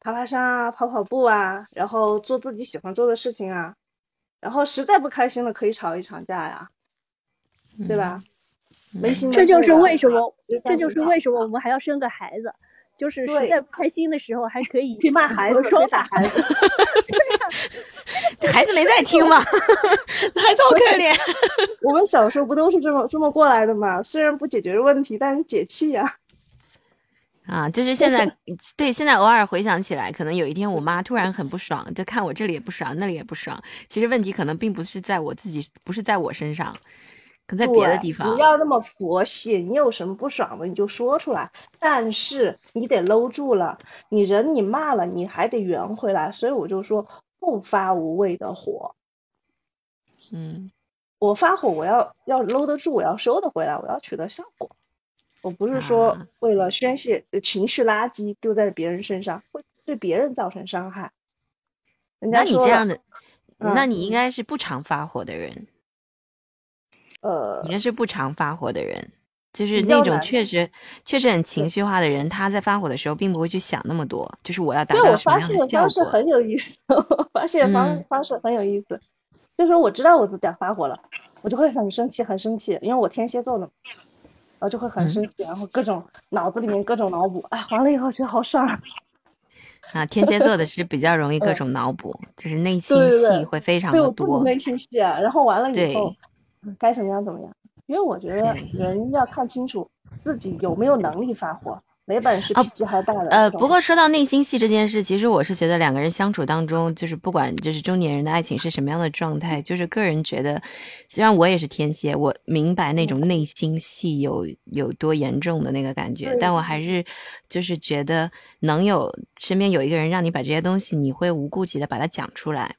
爬爬山啊，跑跑步啊，然后做自己喜欢做的事情啊。然后实在不开心了，可以吵一场架呀，对吧？没心这就是为什么，这就是为什么我们还要生个孩子，就是实在不开心的时候还可以去骂孩子，可以打孩子。这孩子没在听吗？孩子好可怜。我们小时候不都是这么这么过来的吗？虽然不解决问题，但是解气呀。啊，就是现在，对，现在偶尔回想起来，可能有一天我妈突然很不爽，就看我这里也不爽，那里也不爽。其实问题可能并不是在我自己，不是在我身上，可能在别的地方。不要那么佛系，你有什么不爽的你就说出来，但是你得搂住了，你人你骂了，你还得圆回来。所以我就说，不发无谓的火。嗯，我发火，我要要搂得住，我要收得回来，我要取得效果。我不是说为了宣泄情绪垃圾丢在别人身上，会对别人造成伤害。那你这样的，那你应该是不常发火的人。呃，应该是不常发火的人，就是那种确实确实很情绪化的人。他在发火的时候，并不会去想那么多，就是我要达到什么样的效果。方式很有意思，发泄方方式很有意思。就是我知道我自己要发火了，我就会很生气，很生气，因为我天蝎座的。然后就会很生气，然后各种脑子里面各种脑补，哎，完了以后觉得好爽 啊！天蝎座的是比较容易各种脑补，就是内心戏会非常的多。内心戏啊，然后完了以后该怎么样怎么样？因为我觉得人要看清楚自己有没有能力发火。没本事，脾气还大的。呃，不过说到内心戏这件事，其实我是觉得两个人相处当中，就是不管就是中年人的爱情是什么样的状态，就是个人觉得，虽然我也是天蝎，我明白那种内心戏有有多严重的那个感觉，但我还是就是觉得能有身边有一个人让你把这些东西，你会无顾忌的把它讲出来。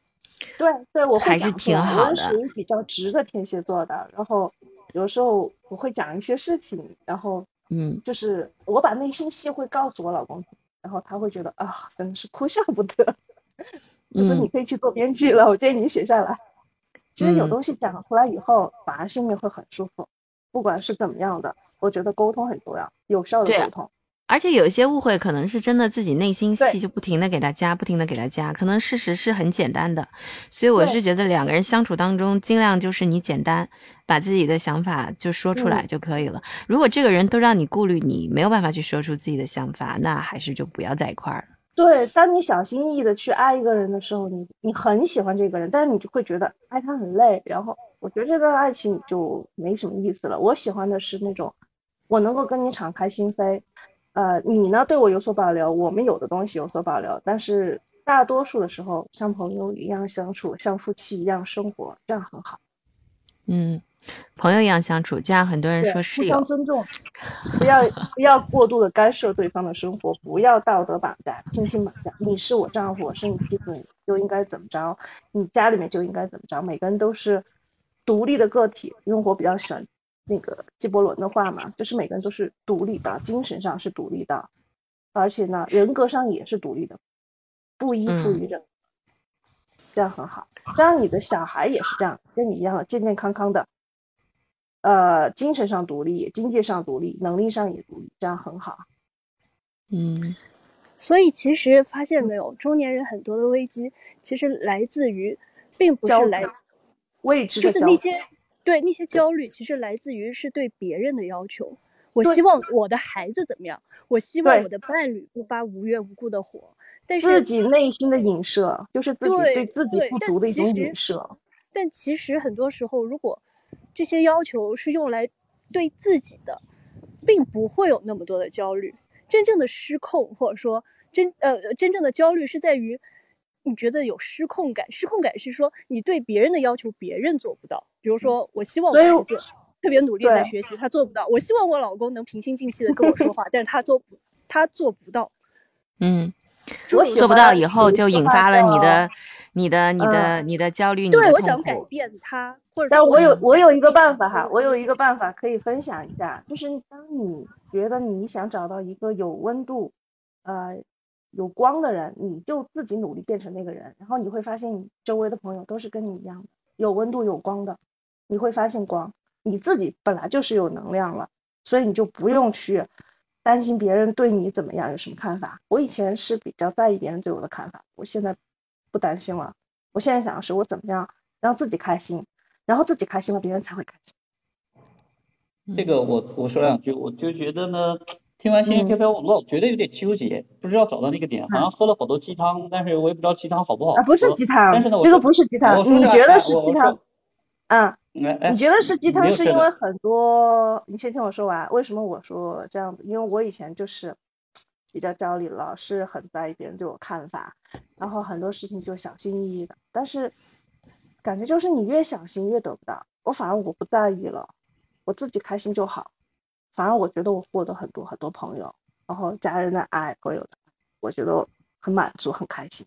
对对，我还是挺好的。我属于比较直的天蝎座的，然后有时候我会讲一些事情，然后。嗯，就是我把内心戏会告诉我老公，然后他会觉得啊，真的是哭笑不得。我说你可以去做编剧了，我建议你写下来。其实有东西讲出来以后，反而心里会很舒服。不管是怎么样的，我觉得沟通很重要，有效的沟通。而且有一些误会，可能是真的自己内心戏就不停的给他加，不停的给他加，可能事实是很简单的。所以我是觉得两个人相处当中，尽量就是你简单把自己的想法就说出来就可以了。如果这个人都让你顾虑，你没有办法去说出自己的想法，那还是就不要在一块儿了。对，当你小心翼翼的去爱一个人的时候，你你很喜欢这个人，但是你就会觉得爱他很累。然后我觉得这段爱情就没什么意思了。我喜欢的是那种我能够跟你敞开心扉。呃，你呢对我有所保留，我们有的东西有所保留，但是大多数的时候像朋友一样相处，像夫妻一样生活，这样很好。嗯，朋友一样相处，就像很多人说是互相尊重，不要不要过度的干涉对方的生活，不要道德绑架、亲情绑架。你是我丈夫，我是你妻子，你就应该怎么着？你家里面就应该怎么着？每个人都是独立的个体，因为我比较喜欢。那个纪伯伦的话嘛，就是每个人都是独立的，精神上是独立的，而且呢，人格上也是独立的，不依附于人，这样很好。这样你的小孩也是这样，跟你一样健健康康的，呃，精神上独立，经济上独立，能力上也独立，这样很好。嗯，所以其实发现没有，中年人很多的危机其实来自于，并不是来未知的就是那些。对那些焦虑，其实来自于是对别人的要求。我希望我的孩子怎么样？我希望我的伴侣不发无缘无故的火。但是自己内心的影射，就是自己对自己不足的一种影射。但其实很多时候，如果这些要求是用来对自己的，并不会有那么多的焦虑。真正的失控，或者说真呃真正的焦虑，是在于你觉得有失控感。失控感是说你对别人的要求，别人做不到。比如说，我希望我孩子特别努力在学习，他做不到。我希望我老公能平心静气的跟我说话，但是他做不，他做不到。嗯。我做不到以后，就引发了你的、你的、你的、你的焦虑。对，我想改变他，或者但我有我有一个办法哈，我有一个办法可以分享一下，就是当你觉得你想找到一个有温度、呃有光的人，你就自己努力变成那个人，然后你会发现你周围的朋友都是跟你一样的，有温度、有光的，你会发现光，你自己本来就是有能量了，所以你就不用去。担心别人对你怎么样，有什么看法？我以前是比较在意别人对我的看法，我现在不担心了。我现在想的是，我怎么样让自己开心，然后自己开心了，别人才会开心。这个我我说两句，我就觉得呢，听完《仙乐飘飘》，我老觉得有点纠结，不知道找到那个点，好像喝了好多鸡汤，但是我也不知道鸡汤好不好。啊，不是鸡汤，但是呢，这个不是鸡汤，你觉得是鸡汤？嗯。你觉得是鸡汤，是因为很多。你先听我说完，为什么我说这样子？因为我以前就是比较焦虑，老是很在意别人对我看法，然后很多事情就小心翼翼的。但是感觉就是你越小心越得不到。我反而我不在意了，我自己开心就好。反而我觉得我获得很多很多朋友，然后家人的爱，朋友的，我觉得很满足，很开心。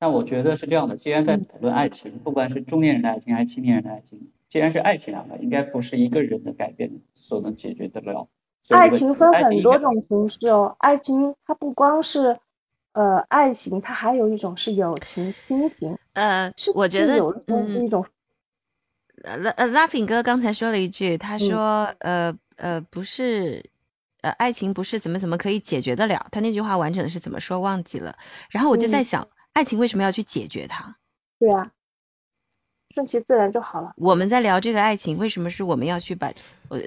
那我觉得是这样的，既然在讨论爱情，不管是中年人的爱情还是青年人的爱情，既然是爱情两个，应该不是一个人的改变所能解决得了。爱情分很多种形式哦，爱情它不光是，呃，爱情，它还有一种是友情、亲情。呃，是我觉得嗯，一种。拉呃，Laughing 哥刚才说了一句，他说呃呃不是，呃，爱情不是怎么怎么可以解决得了。他那句话完整的是怎么说忘记了，然后我就在想。爱情为什么要去解决它？对啊，顺其自然就好了。我们在聊这个爱情，为什么是我们要去把呃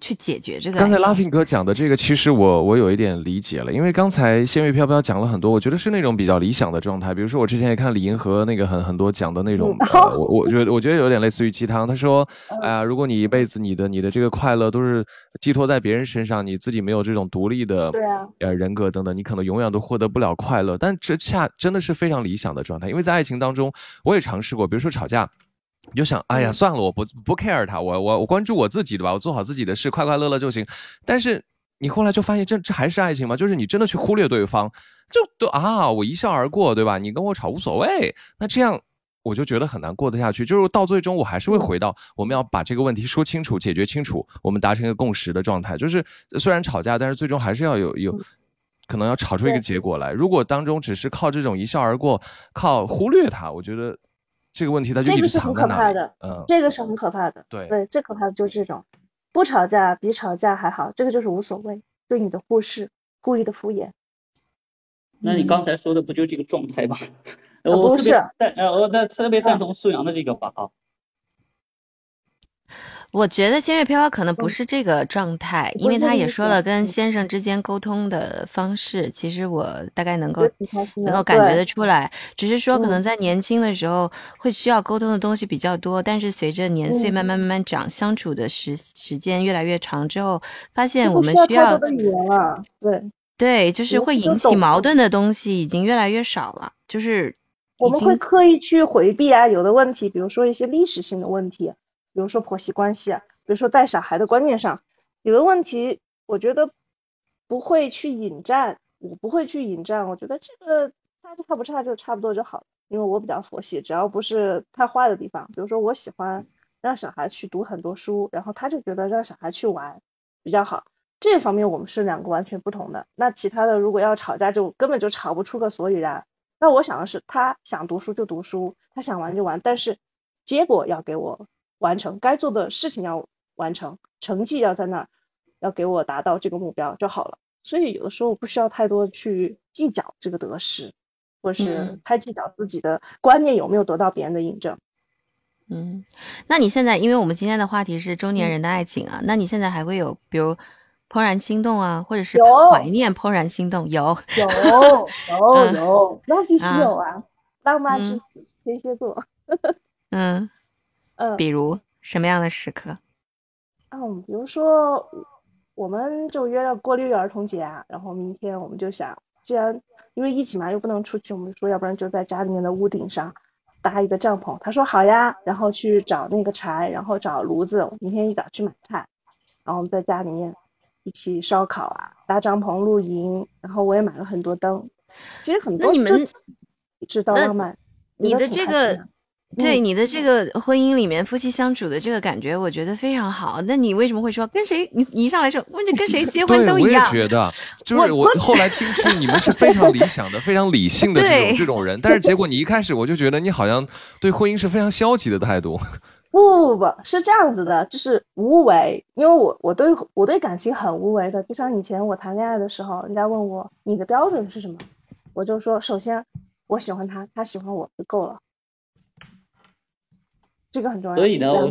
去解决这个？刚才拉菲哥讲的这个，其实我我有一点理解了，因为刚才仙乐飘飘讲了很多，我觉得是那种比较理想的状态。比如说我之前也看李银河那个很很多讲的那种，我我觉得我觉得有点类似于鸡汤。他说，哎呀，如果你一辈子你的你的这个快乐都是寄托在别人身上，你自己没有这种独立的呃人格等等，你可能永远都获得不了快乐。但这恰真的是非常理想的状态，因为在爱情当中，我也尝试过，比如说吵架。你就想，哎呀，算了，我不不 care 他，我我我关注我自己，的吧？我做好自己的事，快快乐乐就行。但是你后来就发现，这这还是爱情吗？就是你真的去忽略对方，就都啊，我一笑而过，对吧？你跟我吵无所谓，那这样我就觉得很难过得下去。就是到最终，我还是会回到我们要把这个问题说清楚、解决清楚，我们达成一个共识的状态。就是虽然吵架，但是最终还是要有有可能要吵出一个结果来。如果当中只是靠这种一笑而过，靠忽略他，我觉得。这个问题它就一直藏在那里。嗯，这个是很可怕的。对对，最可怕的就是这种，不吵架比吵架还好。这个就是无所谓，对你的忽视，故意的敷衍。那你刚才说的不就这个状态吗？我不是，但呃，我特别赞同苏阳的这个吧啊。我觉得仙乐飘飘可能不是这个状态，因为他也说了跟先生之间沟通的方式，其实我大概能够能够感觉得出来，只是说可能在年轻的时候会需要沟通的东西比较多，但是随着年岁慢慢慢慢长，相处的时时间越来越长之后，发现我们需要语言了，对。对，就是会引起矛盾的东西已经越来越少了，就是我们会刻意去回避啊，有的问题，比如说一些历史性的问题。比如说婆媳关系啊，比如说带小孩的观念上有的问题，我觉得不会去引战，我不会去引战。我觉得这个差就差不差就差不多就好了，因为我比较佛系，只要不是太坏的地方。比如说我喜欢让小孩去读很多书，然后他就觉得让小孩去玩比较好，这方面我们是两个完全不同的。那其他的如果要吵架，就根本就吵不出个所以然。那我想的是，他想读书就读书，他想玩就玩，但是结果要给我。完成该做的事情要完成，成绩要在那儿，要给我达到这个目标就好了。所以有的时候不需要太多去计较这个得失，或是太计较自己的观念有没有得到别人的印证。嗯，那你现在，因为我们今天的话题是中年人的爱情啊，那你现在还会有，比如怦然心动啊，或者是怀念怦然心动？有有有 有，那必须有啊！浪漫之子，天蝎座。嗯嗯，比如什么样的时刻？嗯，比如说，我们就约了过六一儿童节啊，然后明天我们就想，既然因为疫情嘛，又不能出去，我们说要不然就在家里面的屋顶上搭一个帐篷。他说好呀，然后去找那个柴，然后找炉子，明天一早去买菜，然后我们在家里面一起烧烤啊，搭帐篷露营，然后我也买了很多灯。其实很多你们知道浪漫，你的这个。对你的这个婚姻里面夫妻相处的这个感觉，我觉得非常好。那你为什么会说跟谁？你你一上来说问这跟谁结婚 都一样。我也觉得，就是我后来听出你们是非常理想的、非常理性的这种这种人，但是结果你一开始我就觉得你好像对婚姻是非常消极的态度。不不不，是这样子的，就是无为。因为我我对我对感情很无为的，就像以前我谈恋爱的时候，人家问我你的标准是什么，我就说首先我喜欢他，他喜欢我就够了。这个很重要。所以呢，我我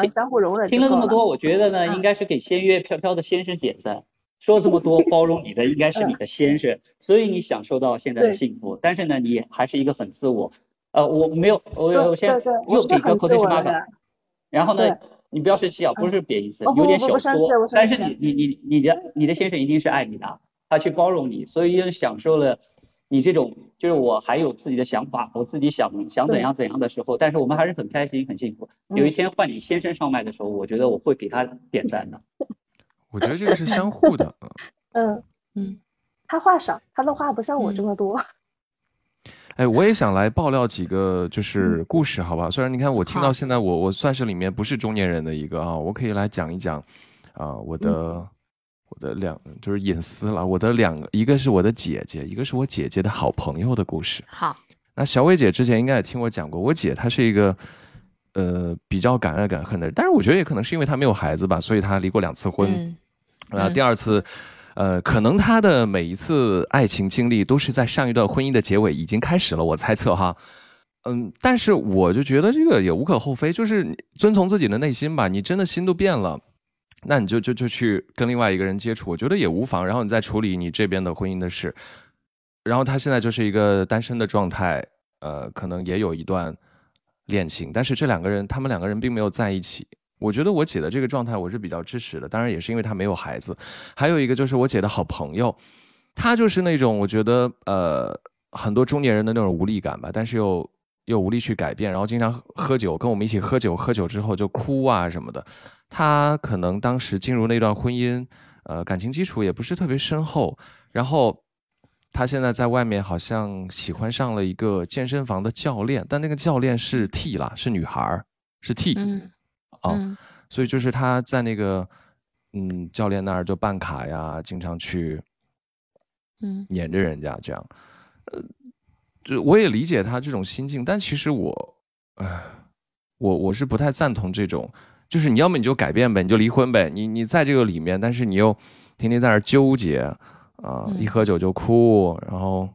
听相互容忍。听了这么多，我觉得呢，应该是给仙乐飘飘的先生点赞。说这么多，包容你的应该是你的先生，所以你享受到现在的幸福。但是呢，你还是一个很自我。呃，我没有，我我先又给个口头妈妈。然后呢，你不要生气啊，不是贬义词，有点小说。但是你你你你的你的先生一定是爱你的，他去包容你，所以享受了。你这种就是我还有自己的想法，我自己想想怎样怎样的时候，但是我们还是很开心很幸福。有一天换你先生上麦的时候，我觉得我会给他点赞的。我觉得这个是相互的。嗯 嗯，他话少，他的话不像我这么多。哎，我也想来爆料几个就是故事，好吧？虽然你看我听到现在，我我算是里面不是中年人的一个啊，我可以来讲一讲啊我的。我的两就是隐私了。我的两个，一个是我的姐姐，一个是我姐姐的好朋友的故事。好，那小伟姐之前应该也听我讲过，我姐她是一个呃比较敢爱敢恨的人，但是我觉得也可能是因为她没有孩子吧，所以她离过两次婚。然后第二次，呃，可能她的每一次爱情经历都是在上一段婚姻的结尾已经开始了，我猜测哈。嗯，但是我就觉得这个也无可厚非，就是遵从自己的内心吧。你真的心都变了。那你就就就去跟另外一个人接触，我觉得也无妨。然后你再处理你这边的婚姻的事。然后他现在就是一个单身的状态，呃，可能也有一段恋情，但是这两个人，他们两个人并没有在一起。我觉得我姐的这个状态我是比较支持的，当然也是因为她没有孩子。还有一个就是我姐的好朋友，她就是那种我觉得呃很多中年人的那种无力感吧，但是又又无力去改变，然后经常喝酒，跟我们一起喝酒，喝酒之后就哭啊什么的。他可能当时进入那段婚姻，呃，感情基础也不是特别深厚。然后，他现在在外面好像喜欢上了一个健身房的教练，但那个教练是 T 啦，是女孩儿，是 T。嗯。啊，所以就是他在那个嗯教练那儿就办卡呀，经常去，嗯，黏着人家这样。呃，就我也理解他这种心境，但其实我，唉，我我是不太赞同这种。就是你要么你就改变呗，你就离婚呗。你你在这个里面，但是你又天天在那纠结啊，一喝酒就哭，然后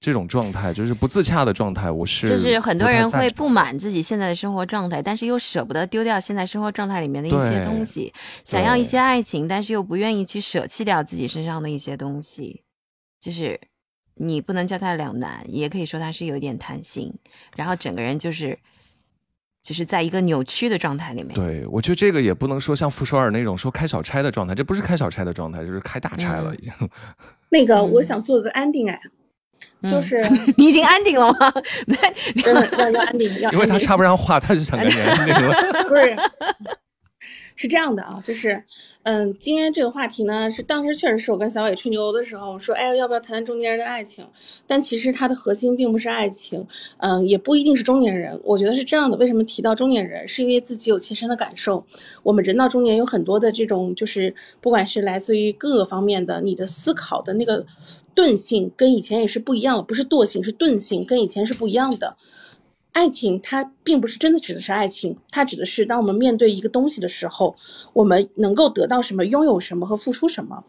这种状态就是不自洽的状态。我是就是很多人会不满自己现在的生活状态，但是又舍不得丢掉现在生活状态里面的一些东西，想要一些爱情，但是又不愿意去舍弃掉自己身上的一些东西。就是你不能叫他两难，也可以说他是有点贪心，然后整个人就是。就是在一个扭曲的状态里面。对，我觉得这个也不能说像傅首尔那种说开小差的状态，这不是开小差的状态，就是开大差了已经。那个，我想做个安定哎，就是 你已经安定了吗？要要安定，要。因为他插不上话，他就想跟你安定了。不是。是这样的啊，就是，嗯，今天这个话题呢，是当时确实是我跟小伟吹牛的时候说，哎，要不要谈谈中年人的爱情？但其实它的核心并不是爱情，嗯，也不一定是中年人。我觉得是这样的，为什么提到中年人？是因为自己有切身的感受。我们人到中年有很多的这种，就是不管是来自于各个方面的，你的思考的那个钝性跟以前也是不一样了，不是惰性，是钝性，跟以前是不一样的。爱情它并不是真的指的是爱情，它指的是当我们面对一个东西的时候，我们能够得到什么、拥有什么和付出什么。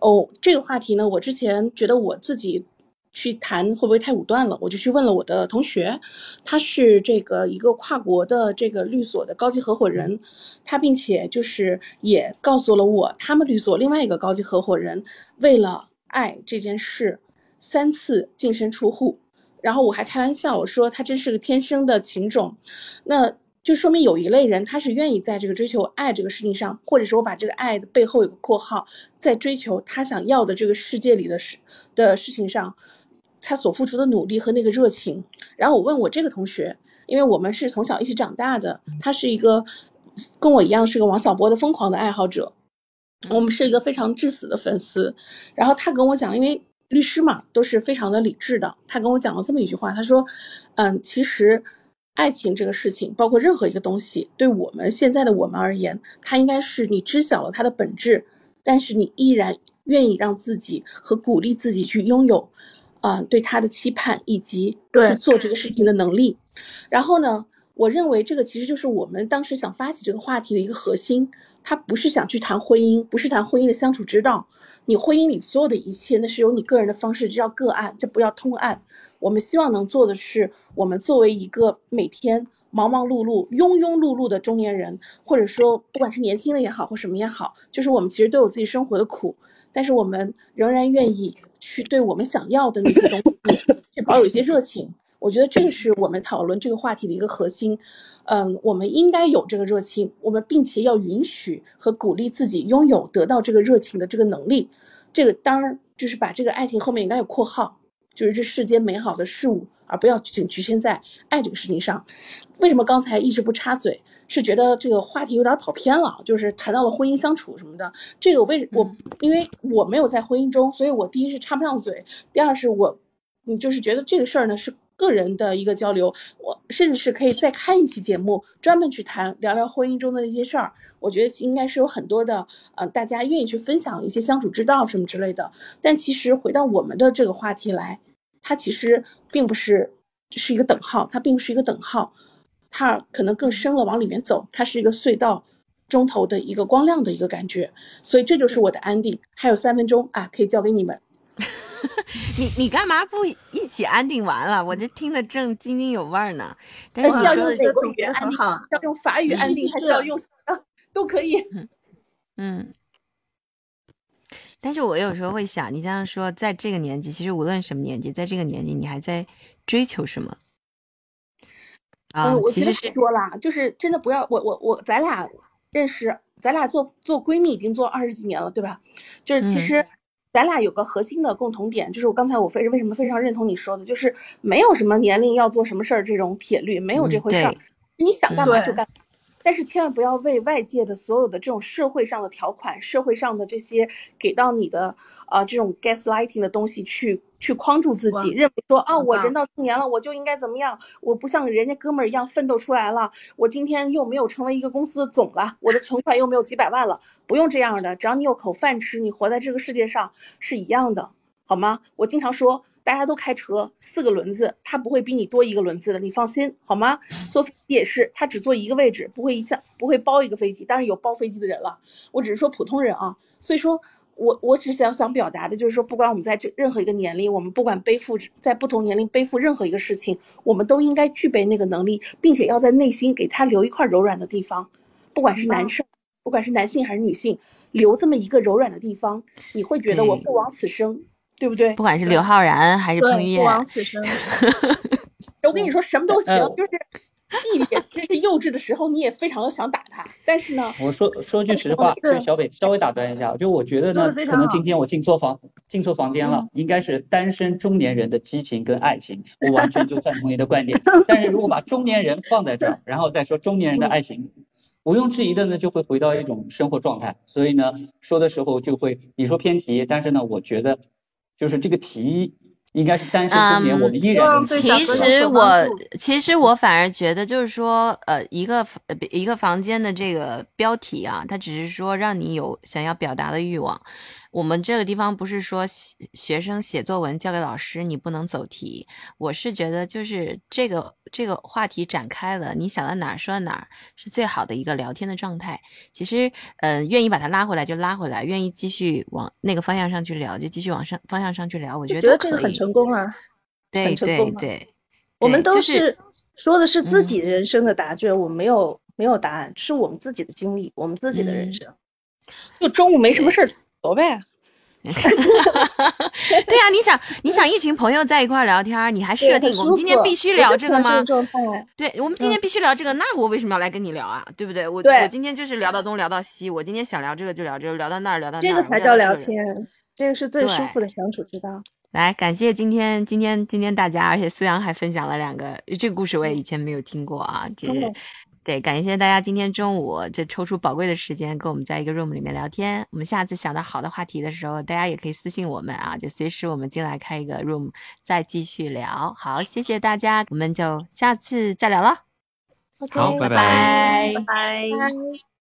哦，这个话题呢，我之前觉得我自己去谈会不会太武断了，我就去问了我的同学，他是这个一个跨国的这个律所的高级合伙人，他并且就是也告诉了我，他们律所另外一个高级合伙人为了爱这件事，三次净身出户，然后我还开玩笑我说他真是个天生的情种，那就说明有一类人他是愿意在这个追求爱这个事情上，或者说我把这个爱的背后有个括号，在追求他想要的这个世界里的事的事情上。他所付出的努力和那个热情，然后我问我这个同学，因为我们是从小一起长大的，他是一个跟我一样是个王小波的疯狂的爱好者，我们是一个非常至死的粉丝。然后他跟我讲，因为律师嘛都是非常的理智的，他跟我讲了这么一句话，他说：“嗯，其实爱情这个事情，包括任何一个东西，对我们现在的我们而言，它应该是你知晓了它的本质，但是你依然愿意让自己和鼓励自己去拥有。”啊，对他的期盼以及去做这个事情的能力，然后呢，我认为这个其实就是我们当时想发起这个话题的一个核心。他不是想去谈婚姻，不是谈婚姻的相处之道。你婚姻里所有的一切，那是由你个人的方式，这叫个案，这不要通案。我们希望能做的是，我们作为一个每天忙忙碌碌、庸庸碌碌的中年人，或者说不管是年轻人也好，或什么也好，就是我们其实都有自己生活的苦，但是我们仍然愿意。去对我们想要的那些东西，去保有一些热情。我觉得这个是我们讨论这个话题的一个核心。嗯，我们应该有这个热情，我们并且要允许和鼓励自己拥有得到这个热情的这个能力。这个当然就是把这个爱情后面应该有括号，就是这世间美好的事物，而不要仅局限在爱这个事情上。为什么刚才一直不插嘴？是觉得这个话题有点跑偏了，就是谈到了婚姻相处什么的。这个为我因为我没有在婚姻中，所以我第一是插不上嘴，第二是我，你，就是觉得这个事儿呢是个人的一个交流，我甚至是可以再开一期节目，专门去谈聊聊婚姻中的那些事儿。我觉得应该是有很多的，呃，大家愿意去分享一些相处之道什么之类的。但其实回到我们的这个话题来，它其实并不是是一个等号，它并不是一个等号。它可能更深了，往里面走，它是一个隧道，中头的一个光亮的一个感觉，所以这就是我的安定。还有三分钟啊，可以交给你们。你你干嘛不一起安定完了？我这听得正津津有味呢。但是要用哪个语言安定？要用法语安定，还是要用啊？都可以。嗯。但是我有时候会想，你这样说，在这个年纪，其实无论什么年纪，在这个年纪，你还在追求什么？啊，我其实是说了，就是真的不要我我我，咱俩认识，咱俩做做闺蜜已经做二十几年了，对吧？就是其实咱俩有个核心的共同点，就是我刚才我非为什么非常认同你说的，就是没有什么年龄要做什么事儿这种铁律，没有这回事儿，你想干嘛就干。但是千万不要为外界的所有的这种社会上的条款、社会上的这些给到你的啊这种 gaslighting 的东西去去框住自己，认为说啊我人到中年了我就应该怎么样，我不像人家哥们儿一样奋斗出来了，我今天又没有成为一个公司的总了，我的存款又没有几百万了，不用这样的，只要你有口饭吃，你活在这个世界上是一样的，好吗？我经常说。大家都开车，四个轮子，他不会比你多一个轮子的，你放心好吗？坐飞机也是，他只坐一个位置，不会一下不会包一个飞机。当然有包飞机的人了，我只是说普通人啊。所以说，我我只想想表达的就是说，不管我们在这任何一个年龄，我们不管背负在不同年龄背负任何一个事情，我们都应该具备那个能力，并且要在内心给他留一块柔软的地方。不管是男生，不管是男性还是女性，留这么一个柔软的地方，你会觉得我不枉此生。对不对？不管是刘昊然还是彭于晏，不枉此生。我跟你说，什么都行。就是弟弟真是幼稚的时候，你也非常的想打他。但是呢，我说说句实话，就小北稍微打断一下，就我觉得呢，可能今天我进错房进错房间了，应该是单身中年人的激情跟爱情，我完全就赞同你的观点。但是如果把中年人放在这儿，然后再说中年人的爱情，毋庸置疑的呢，就会回到一种生活状态。所以呢，说的时候就会你说偏题，但是呢，我觉得。就是这个题应该是单身中年，我们依然。其实我其实我反而觉得，就是说，呃，一个一个房间的这个标题啊，它只是说让你有想要表达的欲望，我们这个地方不是说学生写作文交给老师你不能走题，我是觉得就是这个这个话题展开了，你想到哪儿说到哪儿是最好的一个聊天的状态。其实，嗯，愿意把它拉回来就拉回来，愿意继续往那个方向上去聊就继续往上方向上去聊。我觉得这个很成功啊，对对对，我们都是说的是自己人生的答卷，我们没有没有答案，是我们自己的经历，我们自己的人生。就中午没什么事儿聊呗。对呀，你想，你想一群朋友在一块聊天，你还设定我们今天必须聊这个吗？对，我们今天必须聊这个，那我为什么要来跟你聊啊？对不对？我我今天就是聊到东聊到西，我今天想聊这个就聊这个，聊到那儿聊到那儿，这个才叫聊天，这个是最舒服的相处之道。来，感谢今天今天今天大家，而且思阳还分享了两个这个故事，我也以前没有听过啊，就是。对，感谢大家今天中午这抽出宝贵的时间跟我们在一个 room 里面聊天。我们下次想到好的话题的时候，大家也可以私信我们啊，就随时我们进来开一个 room 再继续聊。好，谢谢大家，我们就下次再聊了。好，拜拜，拜拜。